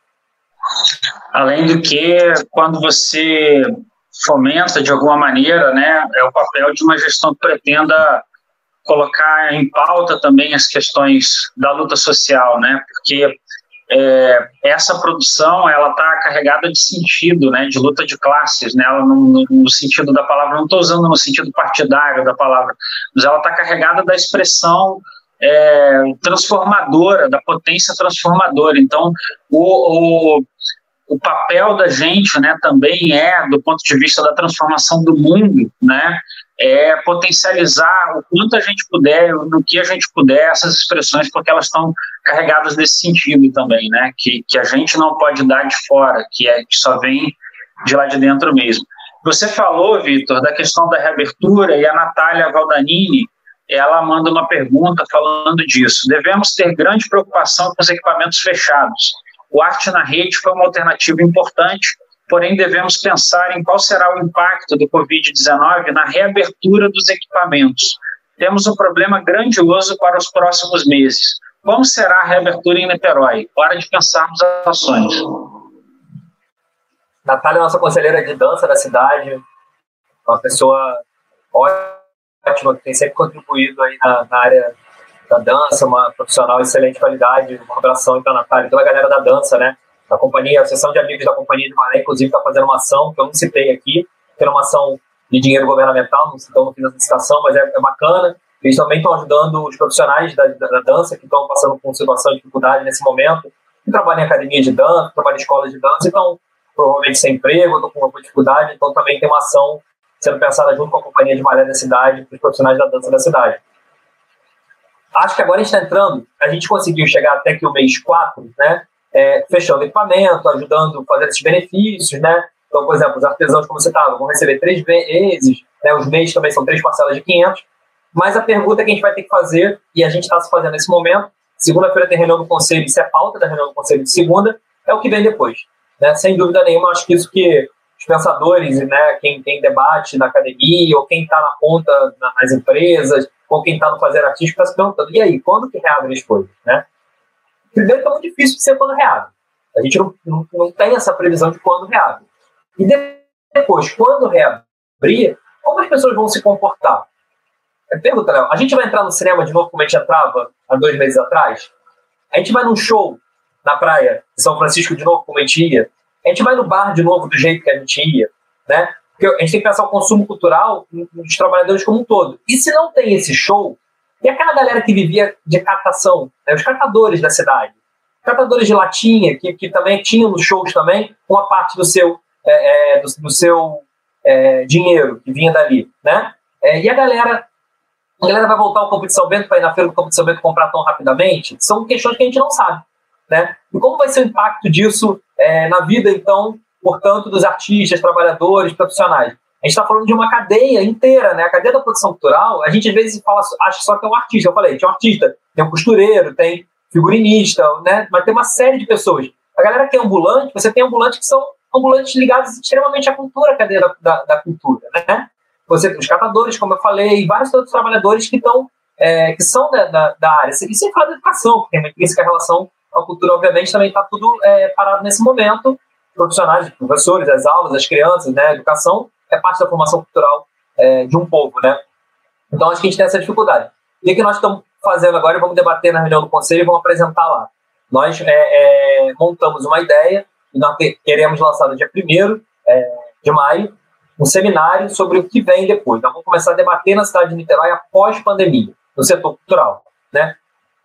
Além do que, quando você fomenta de alguma maneira, né, é o papel de uma gestão que pretenda colocar em pauta também as questões da luta social, né, porque é, essa produção ela está carregada de sentido, né, de luta de classes, né, ela no, no sentido da palavra, não estou usando no sentido partidário da palavra, mas ela está carregada da expressão é, transformadora, da potência transformadora. Então, o, o, o, papel da gente né, também é, do ponto de vista da transformação do mundo, né, é potencializar o quanto a gente puder, no que a gente puder, essas expressões, porque elas estão carregadas desse sentido também, né, que, que a gente não pode dar de fora, que, é, que só vem de lá de dentro mesmo. Você falou, Vitor, da questão da reabertura e a Natália Valdanini ela manda uma pergunta falando disso. Devemos ter grande preocupação com os equipamentos fechados. O arte na rede foi uma alternativa importante, porém devemos pensar em qual será o impacto do Covid-19 na reabertura dos equipamentos. Temos um problema grandioso para os próximos meses. Como será a reabertura em Niterói? Hora de pensarmos as ações. Natália nossa conselheira de dança da cidade, uma pessoa ótima que tem sempre contribuído aí na, na, área da dança, uma profissional de excelente qualidade, uma abração então, Natália, toda a galera da dança, né? A companhia, a Associação de Amigos da Companhia de Maré, inclusive, está fazendo uma ação que eu não citei aqui, que é uma ação de dinheiro governamental, não citamos no fim da licitação, mas é, é bacana. Eles também estão ajudando os profissionais da, da, da dança que estão passando por situação de dificuldade nesse momento, que trabalham em academia de dança, trabalham em escolas de dança, então provavelmente sem emprego, estão com alguma dificuldade, então também tem uma ação sendo pensada junto com a companhia de maré da cidade, para os profissionais da dança da cidade. Acho que agora a gente está entrando, a gente conseguiu chegar até aqui o mês 4, né, é, fechando equipamento, ajudando, fazendo esses benefícios, né, então, por exemplo, os artesãos, como você estava, vão receber três vezes, né, os mês também são três parcelas de 500, mas a pergunta que a gente vai ter que fazer, e a gente está se fazendo nesse momento, segunda-feira tem reunião do conselho, isso é pauta da reunião do conselho de segunda, é o que vem depois. Né? Sem dúvida nenhuma, acho que isso que os pensadores, né, quem tem debate na academia, ou quem está na ponta nas empresas, ou quem está no fazer artístico, está se perguntando, e aí, quando que reabre as coisas? Né? Primeiro que é muito difícil de ser quando reabre. A gente não, não, não tem essa previsão de quando reabre. E depois, quando reabrir, como as pessoas vão se comportar? É pergunta, Léo, a gente vai entrar no cinema de novo como a gente entrava há dois meses atrás? A gente vai num show na praia de São Francisco de novo como a gente ia? a gente vai no bar de novo do jeito que a gente ia, né? Porque a gente tem que pensar o consumo cultural dos trabalhadores como um todo. E se não tem esse show, e aquela galera que vivia de catação, né? os catadores da cidade, catadores de latinha, que, que também tinham nos shows também uma parte do seu, é, é, do, do, seu é, dinheiro que vinha dali, né? É, e a galera, a galera vai voltar ao Campo de São Bento para ir na feira do Campo de São Bento comprar tão rapidamente? São questões que a gente não sabe. Né? E como vai ser o impacto disso é, na vida, então, portanto, dos artistas, trabalhadores, profissionais? A gente está falando de uma cadeia inteira, né? A cadeia da produção cultural, a gente às vezes fala, acha só que é um artista. Eu falei, tem um artista, tem um costureiro, tem figurinista, né? Mas tem uma série de pessoas. A galera que é ambulante, você tem ambulantes que são ambulantes ligados extremamente à cultura, à cadeia da, da, da cultura, né? Você tem os catadores, como eu falei, vários outros trabalhadores que estão, é, que são da, da, da área. E sem falar da educação, que tem uma intrínseca relação a cultura, obviamente, também está tudo é, parado nesse momento. Profissionais, professores, as aulas, as crianças, né, a educação é parte da formação cultural é, de um povo, né? Então, acho que a gente tem essa dificuldade. E o que nós estamos fazendo agora, vamos debater na reunião do conselho e vamos apresentar lá. Nós é, é, montamos uma ideia e nós queremos lançar no dia 1 é, de maio um seminário sobre o que vem depois. Nós vamos começar a debater na cidade de Niterói após pandemia, no setor cultural. Né?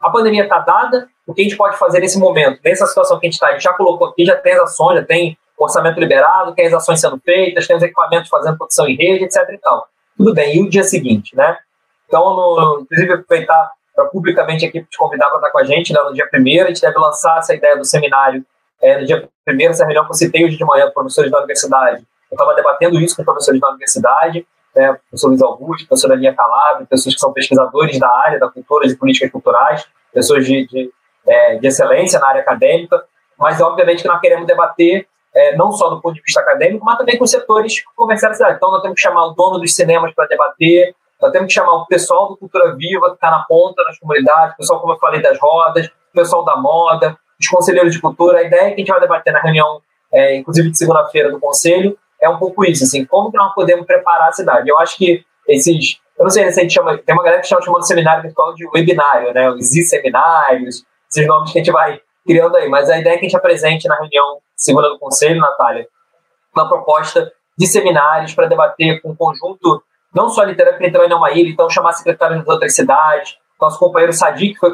A pandemia está dada, o que a gente pode fazer nesse momento, nessa situação que a gente está? A gente já colocou aqui, já tem as ações, já tem orçamento liberado, tem as ações sendo feitas, tem os equipamentos fazendo produção em rede, etc. E tal. Tudo bem, e o dia seguinte, né? Então, no, inclusive, aproveitar para publicamente aqui te convidar para estar com a gente né, no dia primeiro. A gente deve lançar essa ideia do seminário é, no dia primeiro, essa reunião que eu citei hoje de manhã com professores da universidade. Eu estava debatendo isso com professores da universidade, né, professor Luiz Augusto, professora Aninha Calabro, pessoas que são pesquisadores da área da cultura, de políticas culturais, pessoas de, de, é, de excelência na área acadêmica, mas obviamente que nós queremos debater é, não só do ponto de vista acadêmico, mas também com os setores cidade. Então, nós temos que chamar o dono dos cinemas para debater, nós temos que chamar o pessoal do Cultura Viva, que está na ponta, nas comunidades, o pessoal, como eu falei, das rodas, o pessoal da moda, os conselheiros de cultura. A ideia que a gente vai debater na reunião, é, inclusive de segunda-feira do Conselho, é um pouco isso, assim, como que nós podemos preparar a cidade. Eu acho que esses, eu não sei se a gente chama, tem uma galera que chama, chamando seminário virtual de webinário, né, os e-seminários, esses nomes que a gente vai criando aí, mas a ideia é que a gente apresente na reunião segunda do Conselho, Natália, uma proposta de seminários para debater com um conjunto não só a literatura entrou em uma ilha, então chamar secretário das outras cidades. Nosso companheiro Sadi, que foi,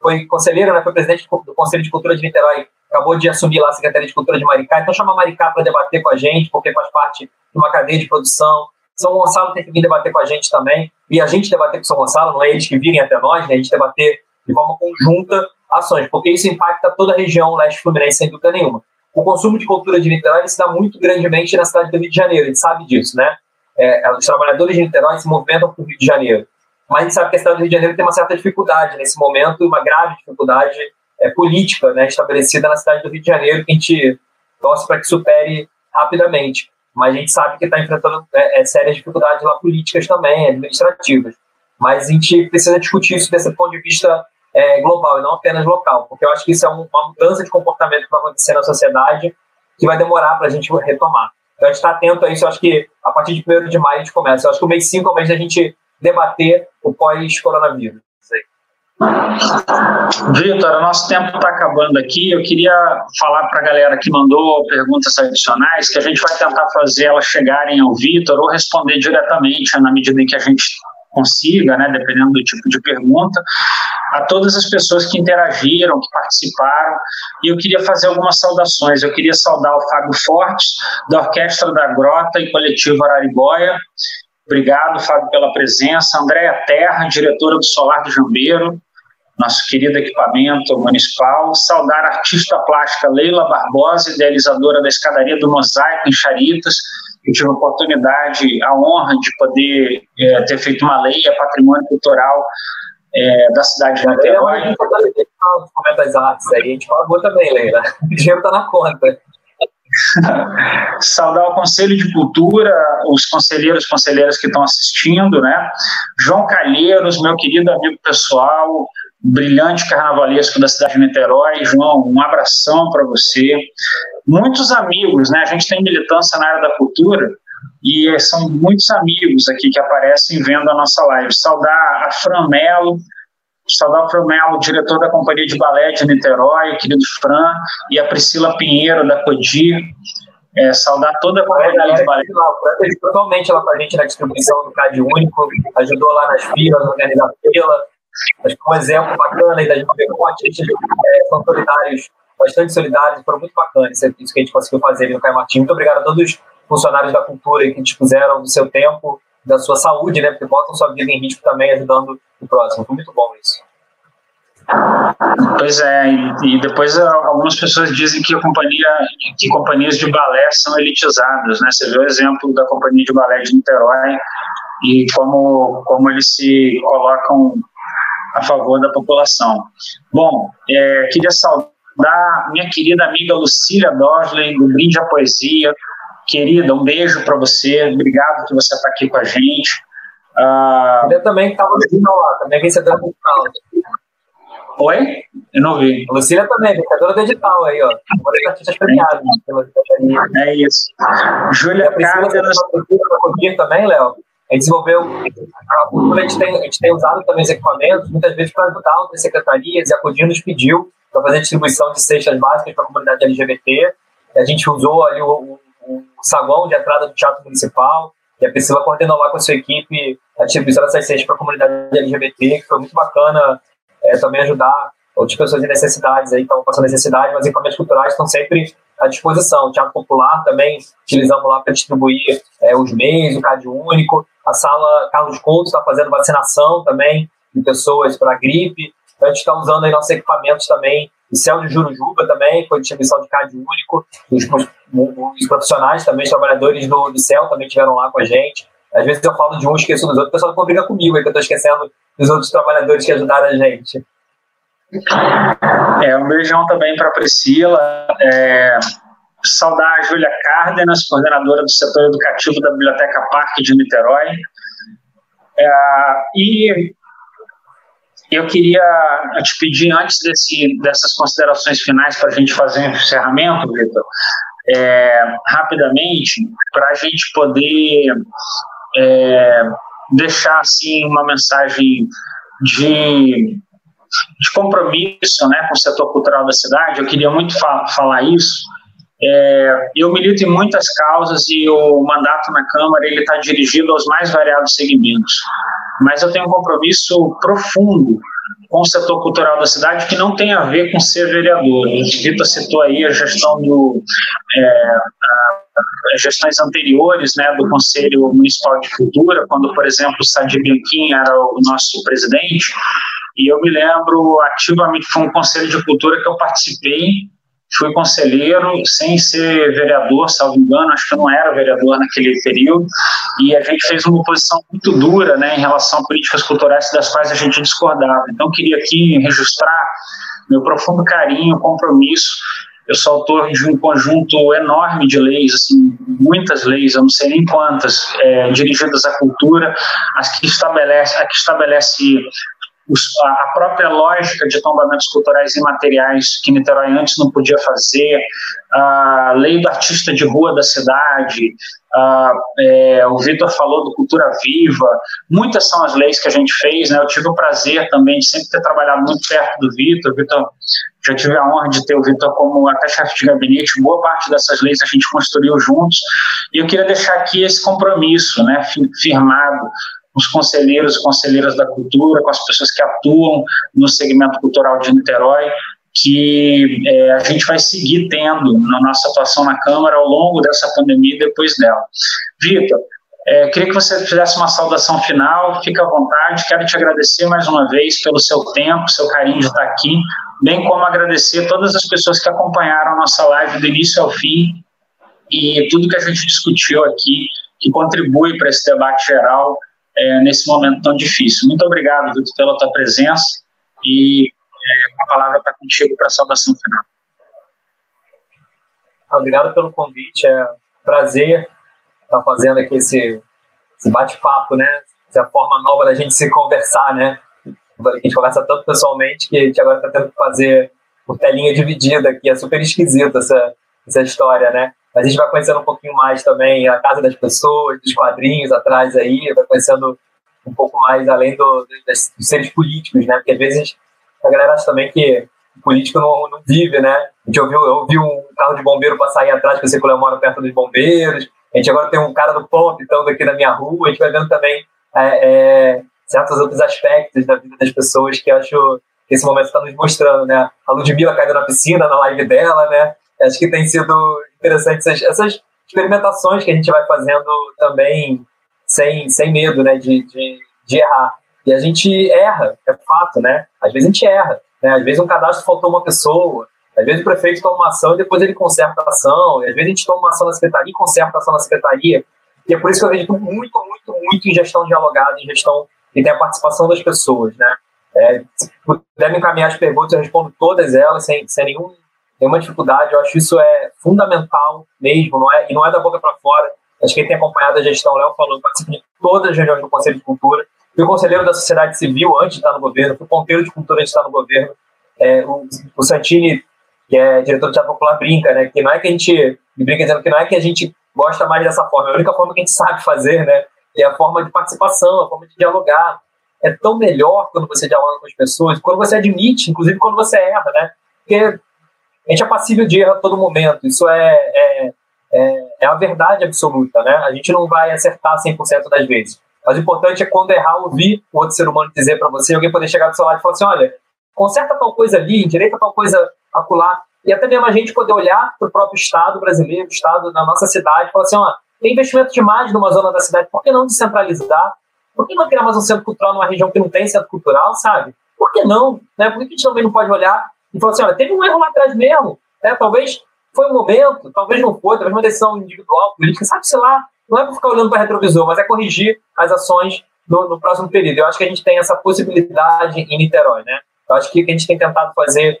foi conselheiro, né, foi presidente do Conselho de Cultura de Niterói, acabou de assumir lá a Secretaria de Cultura de Maricá. Então chama Maricá para debater com a gente, porque faz parte de uma cadeia de produção. São Gonçalo tem que vir debater com a gente também, e a gente debater com São Gonçalo, não é eles que virem até nós, né, a gente debater de forma conjunta ações, porque isso impacta toda a região leste fluminense, sem dúvida nenhuma. O consumo de cultura de Niterói se dá muito grandemente na cidade do Rio de Janeiro, a gente sabe disso, né? é, os trabalhadores de Niterói se movimentam para o Rio de Janeiro. Mas a gente sabe que a cidade do Rio de Janeiro tem uma certa dificuldade nesse momento, uma grave dificuldade é, política né, estabelecida na cidade do Rio de Janeiro, que a gente torce para que supere rapidamente. Mas a gente sabe que está enfrentando é, é, sérias dificuldades lá políticas também, administrativas. Mas a gente precisa discutir isso desse ponto de vista é, global e não apenas local, porque eu acho que isso é um, uma mudança de comportamento que vai acontecer na sociedade que vai demorar para a gente retomar. Então a gente está atento a isso, eu acho que a partir de 1 de maio a gente começa. Eu acho que o mês 5 é o mês da gente debater o pós-coronavírus. Vitor, o nosso tempo está acabando aqui. Eu queria falar para a galera que mandou perguntas adicionais que a gente vai tentar fazer elas chegarem ao Vitor ou responder diretamente na medida em que a gente consiga, né, dependendo do tipo de pergunta, a todas as pessoas que interagiram, que participaram, e eu queria fazer algumas saudações. Eu queria saudar o Fábio Fortes, da Orquestra da Grota e Coletivo Araribóia. Obrigado, Fábio, pela presença. Andréa Terra, diretora do Solar do Jambeiro, nosso querido equipamento municipal. Saudar a artista plástica Leila Barbosa, idealizadora da escadaria do Mosaico em Charitas, eu tive a oportunidade, a honra de poder é, ter feito uma lei, a patrimônio cultural é, da cidade de Niterói. A das artes aí, a gente pagou também, Leila. O dinheiro está na conta. [laughs] Saudar o Conselho de Cultura, os conselheiros e conselheiras que estão assistindo, né? João Calheiros, meu querido amigo pessoal, brilhante carnavalesco da cidade de Niterói. João, um abração para você. Muitos amigos, né? A gente tem militância na área da cultura e são muitos amigos aqui que aparecem vendo a nossa live. Saudar a Fran Melo, saudar o Fran Melo, diretor da Companhia de Balé de Niterói, querido Fran, e a Priscila Pinheiro, da CODIR. É, saudar toda a companhia de balé. Totalmente lá com a gente na distribuição do CAD Único, ajudou lá nas filas, organizar fila, Que um exemplo bacana aí da gente ver como artistas é, são solidários, bastante solidários, foram muito bacanas. Isso, que a gente conseguiu fazer ali no Caio. Muito obrigado a todos os funcionários da cultura que dispuseram do seu tempo, da sua saúde, né? Porque botam sua vida em risco também ajudando o próximo. Foi muito bom isso. Pois é, e, depois algumas pessoas dizem que companhia, que companhias de balé são elitizadas, né? Você vê o exemplo da companhia de balé de Niterói e como como eles se colocam a favor da população. Bom, é, queria saudar minha querida amiga Lucília Dorsley, do Brinde à Poesia. Querida, um beijo para você, obrigado que você está aqui com a gente. Uh... Ele também estava final lá, também vencedora do final. Oi? Eu não vi. Lucília também, vencedora do edital aí, ó. Uma das artistas premiadas. É isso. Júlia Cárdenas. também, Léo? Gente desenvolveu, a, gente tem, a gente tem usado também os equipamentos, muitas vezes para ajudar outras secretarias, e a Codir nos pediu para fazer distribuição de cestas básicas para a comunidade LGBT. a gente usou ali o, o, o saguão de entrada do Teatro Municipal, e a Priscila coordenou lá com a sua equipe a distribuição dessas cestas para a comunidade LGBT, que foi muito bacana é, também ajudar outras pessoas em necessidades aí, estão passando necessidade, mas equipamentos culturais estão sempre à disposição. O Teatro Popular também utilizamos lá para distribuir é, os meios, o CAD único. A sala Carlos Couto está fazendo vacinação também de pessoas para gripe. A gente está usando aí nossos equipamentos também. O Céu de Jurujuba também foi distribuição de CAD único. Os, os, profissionais também, os trabalhadores do, do Céu também estiveram lá com a gente. Às vezes eu falo de um, esqueço dos outros, o pessoal não comigo, aí que eu estou esquecendo dos outros trabalhadores que ajudaram a gente. É, um beijão também para a Priscila. É, saudar a Júlia Cárdenas, coordenadora do setor educativo da Biblioteca Parque de Niterói. É, e eu queria te pedir, antes desse, dessas considerações finais, para a gente fazer um encerramento, Vitor, é, rapidamente, para a gente poder é, deixar assim, uma mensagem de de compromisso né, com o setor cultural da cidade, eu queria muito fa falar isso. É, eu milito em muitas causas e o mandato na Câmara ele está dirigido aos mais variados segmentos, mas eu tenho um compromisso profundo com o setor cultural da cidade que não tem a ver com ser vereador. O Vitor citou aí a gestão do é, a, gestões anteriores né, do Conselho Municipal de Cultura, quando, por exemplo, o Sadi Bianchim era o nosso presidente, e eu me lembro ativamente, foi um conselho de cultura que eu participei, fui conselheiro, sem ser vereador, salvo engano, acho que eu não era vereador naquele período, e a gente fez uma oposição muito dura né, em relação a políticas culturais das quais a gente discordava. Então, queria aqui registrar meu profundo carinho, compromisso. Eu sou autor de um conjunto enorme de leis, assim, muitas leis, eu não sei nem quantas, é, dirigidas à cultura, as que estabelece, a que estabelece a própria lógica de tombamentos culturais imateriais que Niterói antes não podia fazer, a lei do artista de rua da cidade, a, é, o Vitor falou do Cultura Viva, muitas são as leis que a gente fez, né? eu tive o prazer também de sempre ter trabalhado muito perto do Vitor, Vitor já tive a honra de ter o Vitor como até chefe de gabinete, boa parte dessas leis a gente construiu juntos, e eu queria deixar aqui esse compromisso, né, firmado os conselheiros e conselheiras da cultura, com as pessoas que atuam no segmento cultural de Niterói, que é, a gente vai seguir tendo na nossa atuação na Câmara ao longo dessa pandemia e depois dela. Vitor, é, queria que você fizesse uma saudação final, fique à vontade, quero te agradecer mais uma vez pelo seu tempo, seu carinho de estar aqui, bem como agradecer todas as pessoas que acompanharam a nossa live do início ao fim e tudo que a gente discutiu aqui, que contribui para esse debate geral é, nesse momento tão difícil. Muito obrigado, Vitor, pela tua presença e é, a palavra está contigo para a saudação final. Obrigado pelo convite, é um prazer estar fazendo aqui esse, esse bate-papo, né? Essa forma nova da gente se conversar, né? A gente conversa tanto pessoalmente que a gente agora está tendo que fazer por telinha dividida aqui, é super esquisito essa, essa história, né? A gente vai conhecendo um pouquinho mais também a casa das pessoas, dos quadrinhos atrás aí, vai conhecendo um pouco mais além do, dos, dos seres políticos, né? Porque às vezes a galera acha também que o político não, não vive, né? A gente ouviu, eu ouvi um carro de bombeiro passar aí atrás, que eu sei que perto dos bombeiros. A gente agora tem um cara do pão pitando aqui na minha rua. A gente vai vendo também é, é, certos outros aspectos da vida das pessoas que acho que esse momento está nos mostrando, né? A Ludmilla caindo na piscina, na live dela, né? Acho que tem sido interessante essas, essas experimentações que a gente vai fazendo também sem, sem medo né, de, de, de, errar. E a gente erra, é fato, né? Às vezes a gente erra. Né? Às vezes um cadastro faltou uma pessoa, às vezes o prefeito toma uma ação e depois ele conserta a ação, e às vezes a gente toma uma ação na secretaria e conserta a ação na secretaria. E é por isso que eu acredito muito, muito, muito em gestão dialogada, em gestão que tem a participação das pessoas, né? É, se puder me encaminhar as perguntas, eu respondo todas elas sem, sem nenhum tem uma dificuldade, eu acho isso é fundamental mesmo, não é, e não é da boca para fora. Acho que quem tem acompanhado a gestão, Léo falou, participo de todas as reuniões do Conselho de Cultura, fui conselheiro da sociedade civil antes de estar no governo, fui ponteiro de cultura antes de estar no governo. É, o, o Santini, que é diretor do Teatro Popular, brinca, né? Que não é que a gente brinca dizendo que não é que a gente gosta mais dessa forma, é a única forma que a gente sabe fazer, né? É a forma de participação, a forma de dialogar. É tão melhor quando você dialoga com as pessoas, quando você admite, inclusive quando você erra, né? Porque a gente é passível de erro a todo momento. Isso é, é, é, é a verdade absoluta, né? A gente não vai acertar 100% das vezes. Mas o importante é quando errar, ouvir o outro ser humano dizer para você, alguém poder chegar do seu lado e falar assim, olha, conserta tal coisa ali, endireita tal coisa acolá. E até mesmo a gente poder olhar para o próprio Estado brasileiro, o Estado da nossa cidade, e falar assim, ó, tem investimento demais numa zona da cidade, por que não descentralizar? Por que não criar mais um centro cultural numa região que não tem centro cultural, sabe? Por que não? Né? Por que a gente também não pode olhar e falar assim, olha, teve um erro lá atrás mesmo, né? talvez foi um momento, talvez não foi, talvez uma decisão individual, política, sabe, sei lá, não é para ficar olhando para retrovisor, mas é corrigir as ações no, no, próximo período. Eu acho que a gente tem essa possibilidade em Niterói, né? Eu acho que o que a gente tem tentado fazer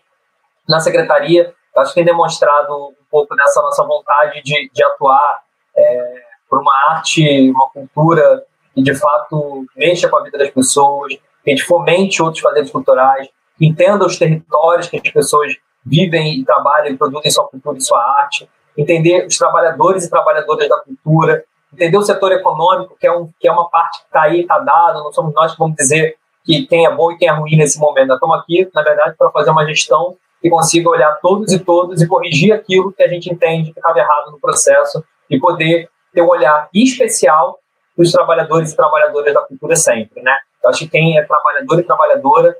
na secretaria, eu acho que tem demonstrado um pouco dessa nossa vontade de, de atuar é, por uma arte, uma cultura que de fato mexa com a vida das pessoas, que a gente fomente outros fazeres culturais, entenda os territórios que as pessoas vivem e trabalham e produzem sua cultura e sua arte, entender os trabalhadores e trabalhadoras da cultura, entender o setor econômico, que é, um, que é uma parte que está aí, está dado, não somos nós que vamos dizer que quem é bom e quem é ruim nesse momento. Nós estamos aqui, na verdade, para fazer uma gestão que consiga olhar todos e todos e corrigir aquilo que a gente entende que estava errado no processo e poder ter um olhar especial dos trabalhadores e trabalhadoras da cultura sempre, né? Eu acho que quem é trabalhador e trabalhadora,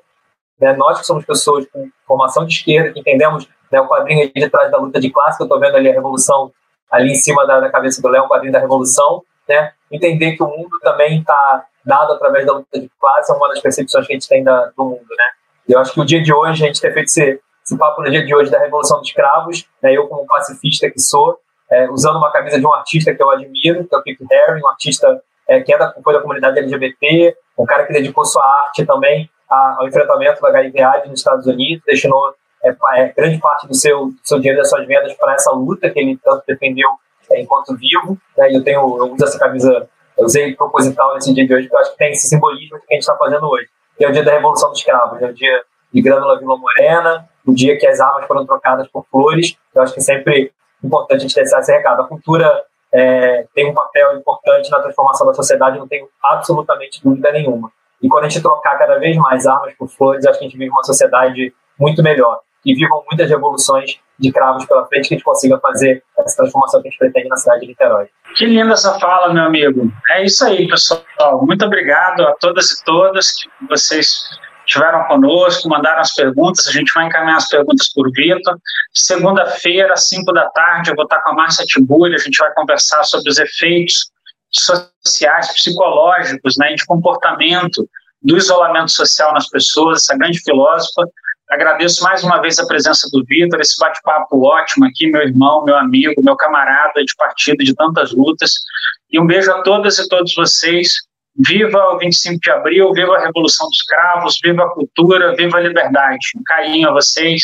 né, nós que somos pessoas com formação de esquerda, que entendemos né, o quadrinho aí de trás da luta de classe, que eu estou vendo ali a revolução ali em cima da, da cabeça do Léo, o quadrinho da revolução, né? Entender que o mundo também está dado através da luta de classe é uma das percepções que a gente tem da, do mundo, né? Eu acho que o dia de hoje, a gente ter feito esse, esse papo no dia de hoje da Revolução dos Escravos, né, eu como pacifista que sou, é, usando uma camisa de um artista que eu admiro, que é o Keith Haring, um artista é, que é da, foi da comunidade LGBT, um cara que dedicou sua arte também ao enfrentamento da HIV nos Estados Unidos, destinou é, é, grande parte do seu, seu dinheiro das suas vendas para essa luta que ele tanto defendeu é, enquanto vivo. Né, eu tenho, eu uso essa camisa, eu usei proposital nesse dia de hoje, porque eu acho que tem esse simbolismo que a gente está fazendo hoje. Que é o dia da Revolução dos Escravos, é o dia de Grânula Vila Morena, o dia que as armas foram trocadas por flores. Eu acho que é sempre importante a gente deixar esse recado. A cultura é, tem um papel importante na transformação da sociedade, não tenho absolutamente dúvida nenhuma. E quando a gente trocar cada vez mais armas por flores, acho que a gente vive uma sociedade muito melhor. E vivam muitas revoluções de cravos pela frente que a gente consiga fazer essa transformação que a gente pretende na cidade de Niterói. Que linda essa fala, meu amigo. É isso aí, pessoal. Muito obrigado a todas e todas que vocês estiveram conosco, mandaram as perguntas, a gente vai encaminhar as perguntas por Vitor. Segunda-feira, às 5 da tarde, eu vou estar com a Márcia Tiburi, a gente vai conversar sobre os efeitos sociais, psicológicos, né, de comportamento do isolamento social nas pessoas, essa grande filósofa. Agradeço mais uma vez a presença do Vitor, esse bate-papo ótimo aqui, meu irmão, meu amigo, meu camarada de partido de tantas lutas. E um beijo a todas e todos vocês. Viva o 25 de abril, viva a Revolução dos Cravos, viva a cultura, viva a liberdade. Um carinho a vocês,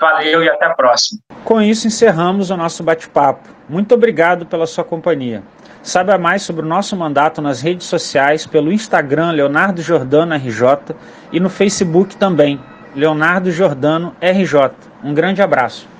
valeu e até a próxima. Com isso, encerramos o nosso bate-papo. Muito obrigado pela sua companhia. Saiba mais sobre o nosso mandato nas redes sociais pelo Instagram Leonardo Jordano RJ e no Facebook também, Leonardo Jordano RJ. Um grande abraço.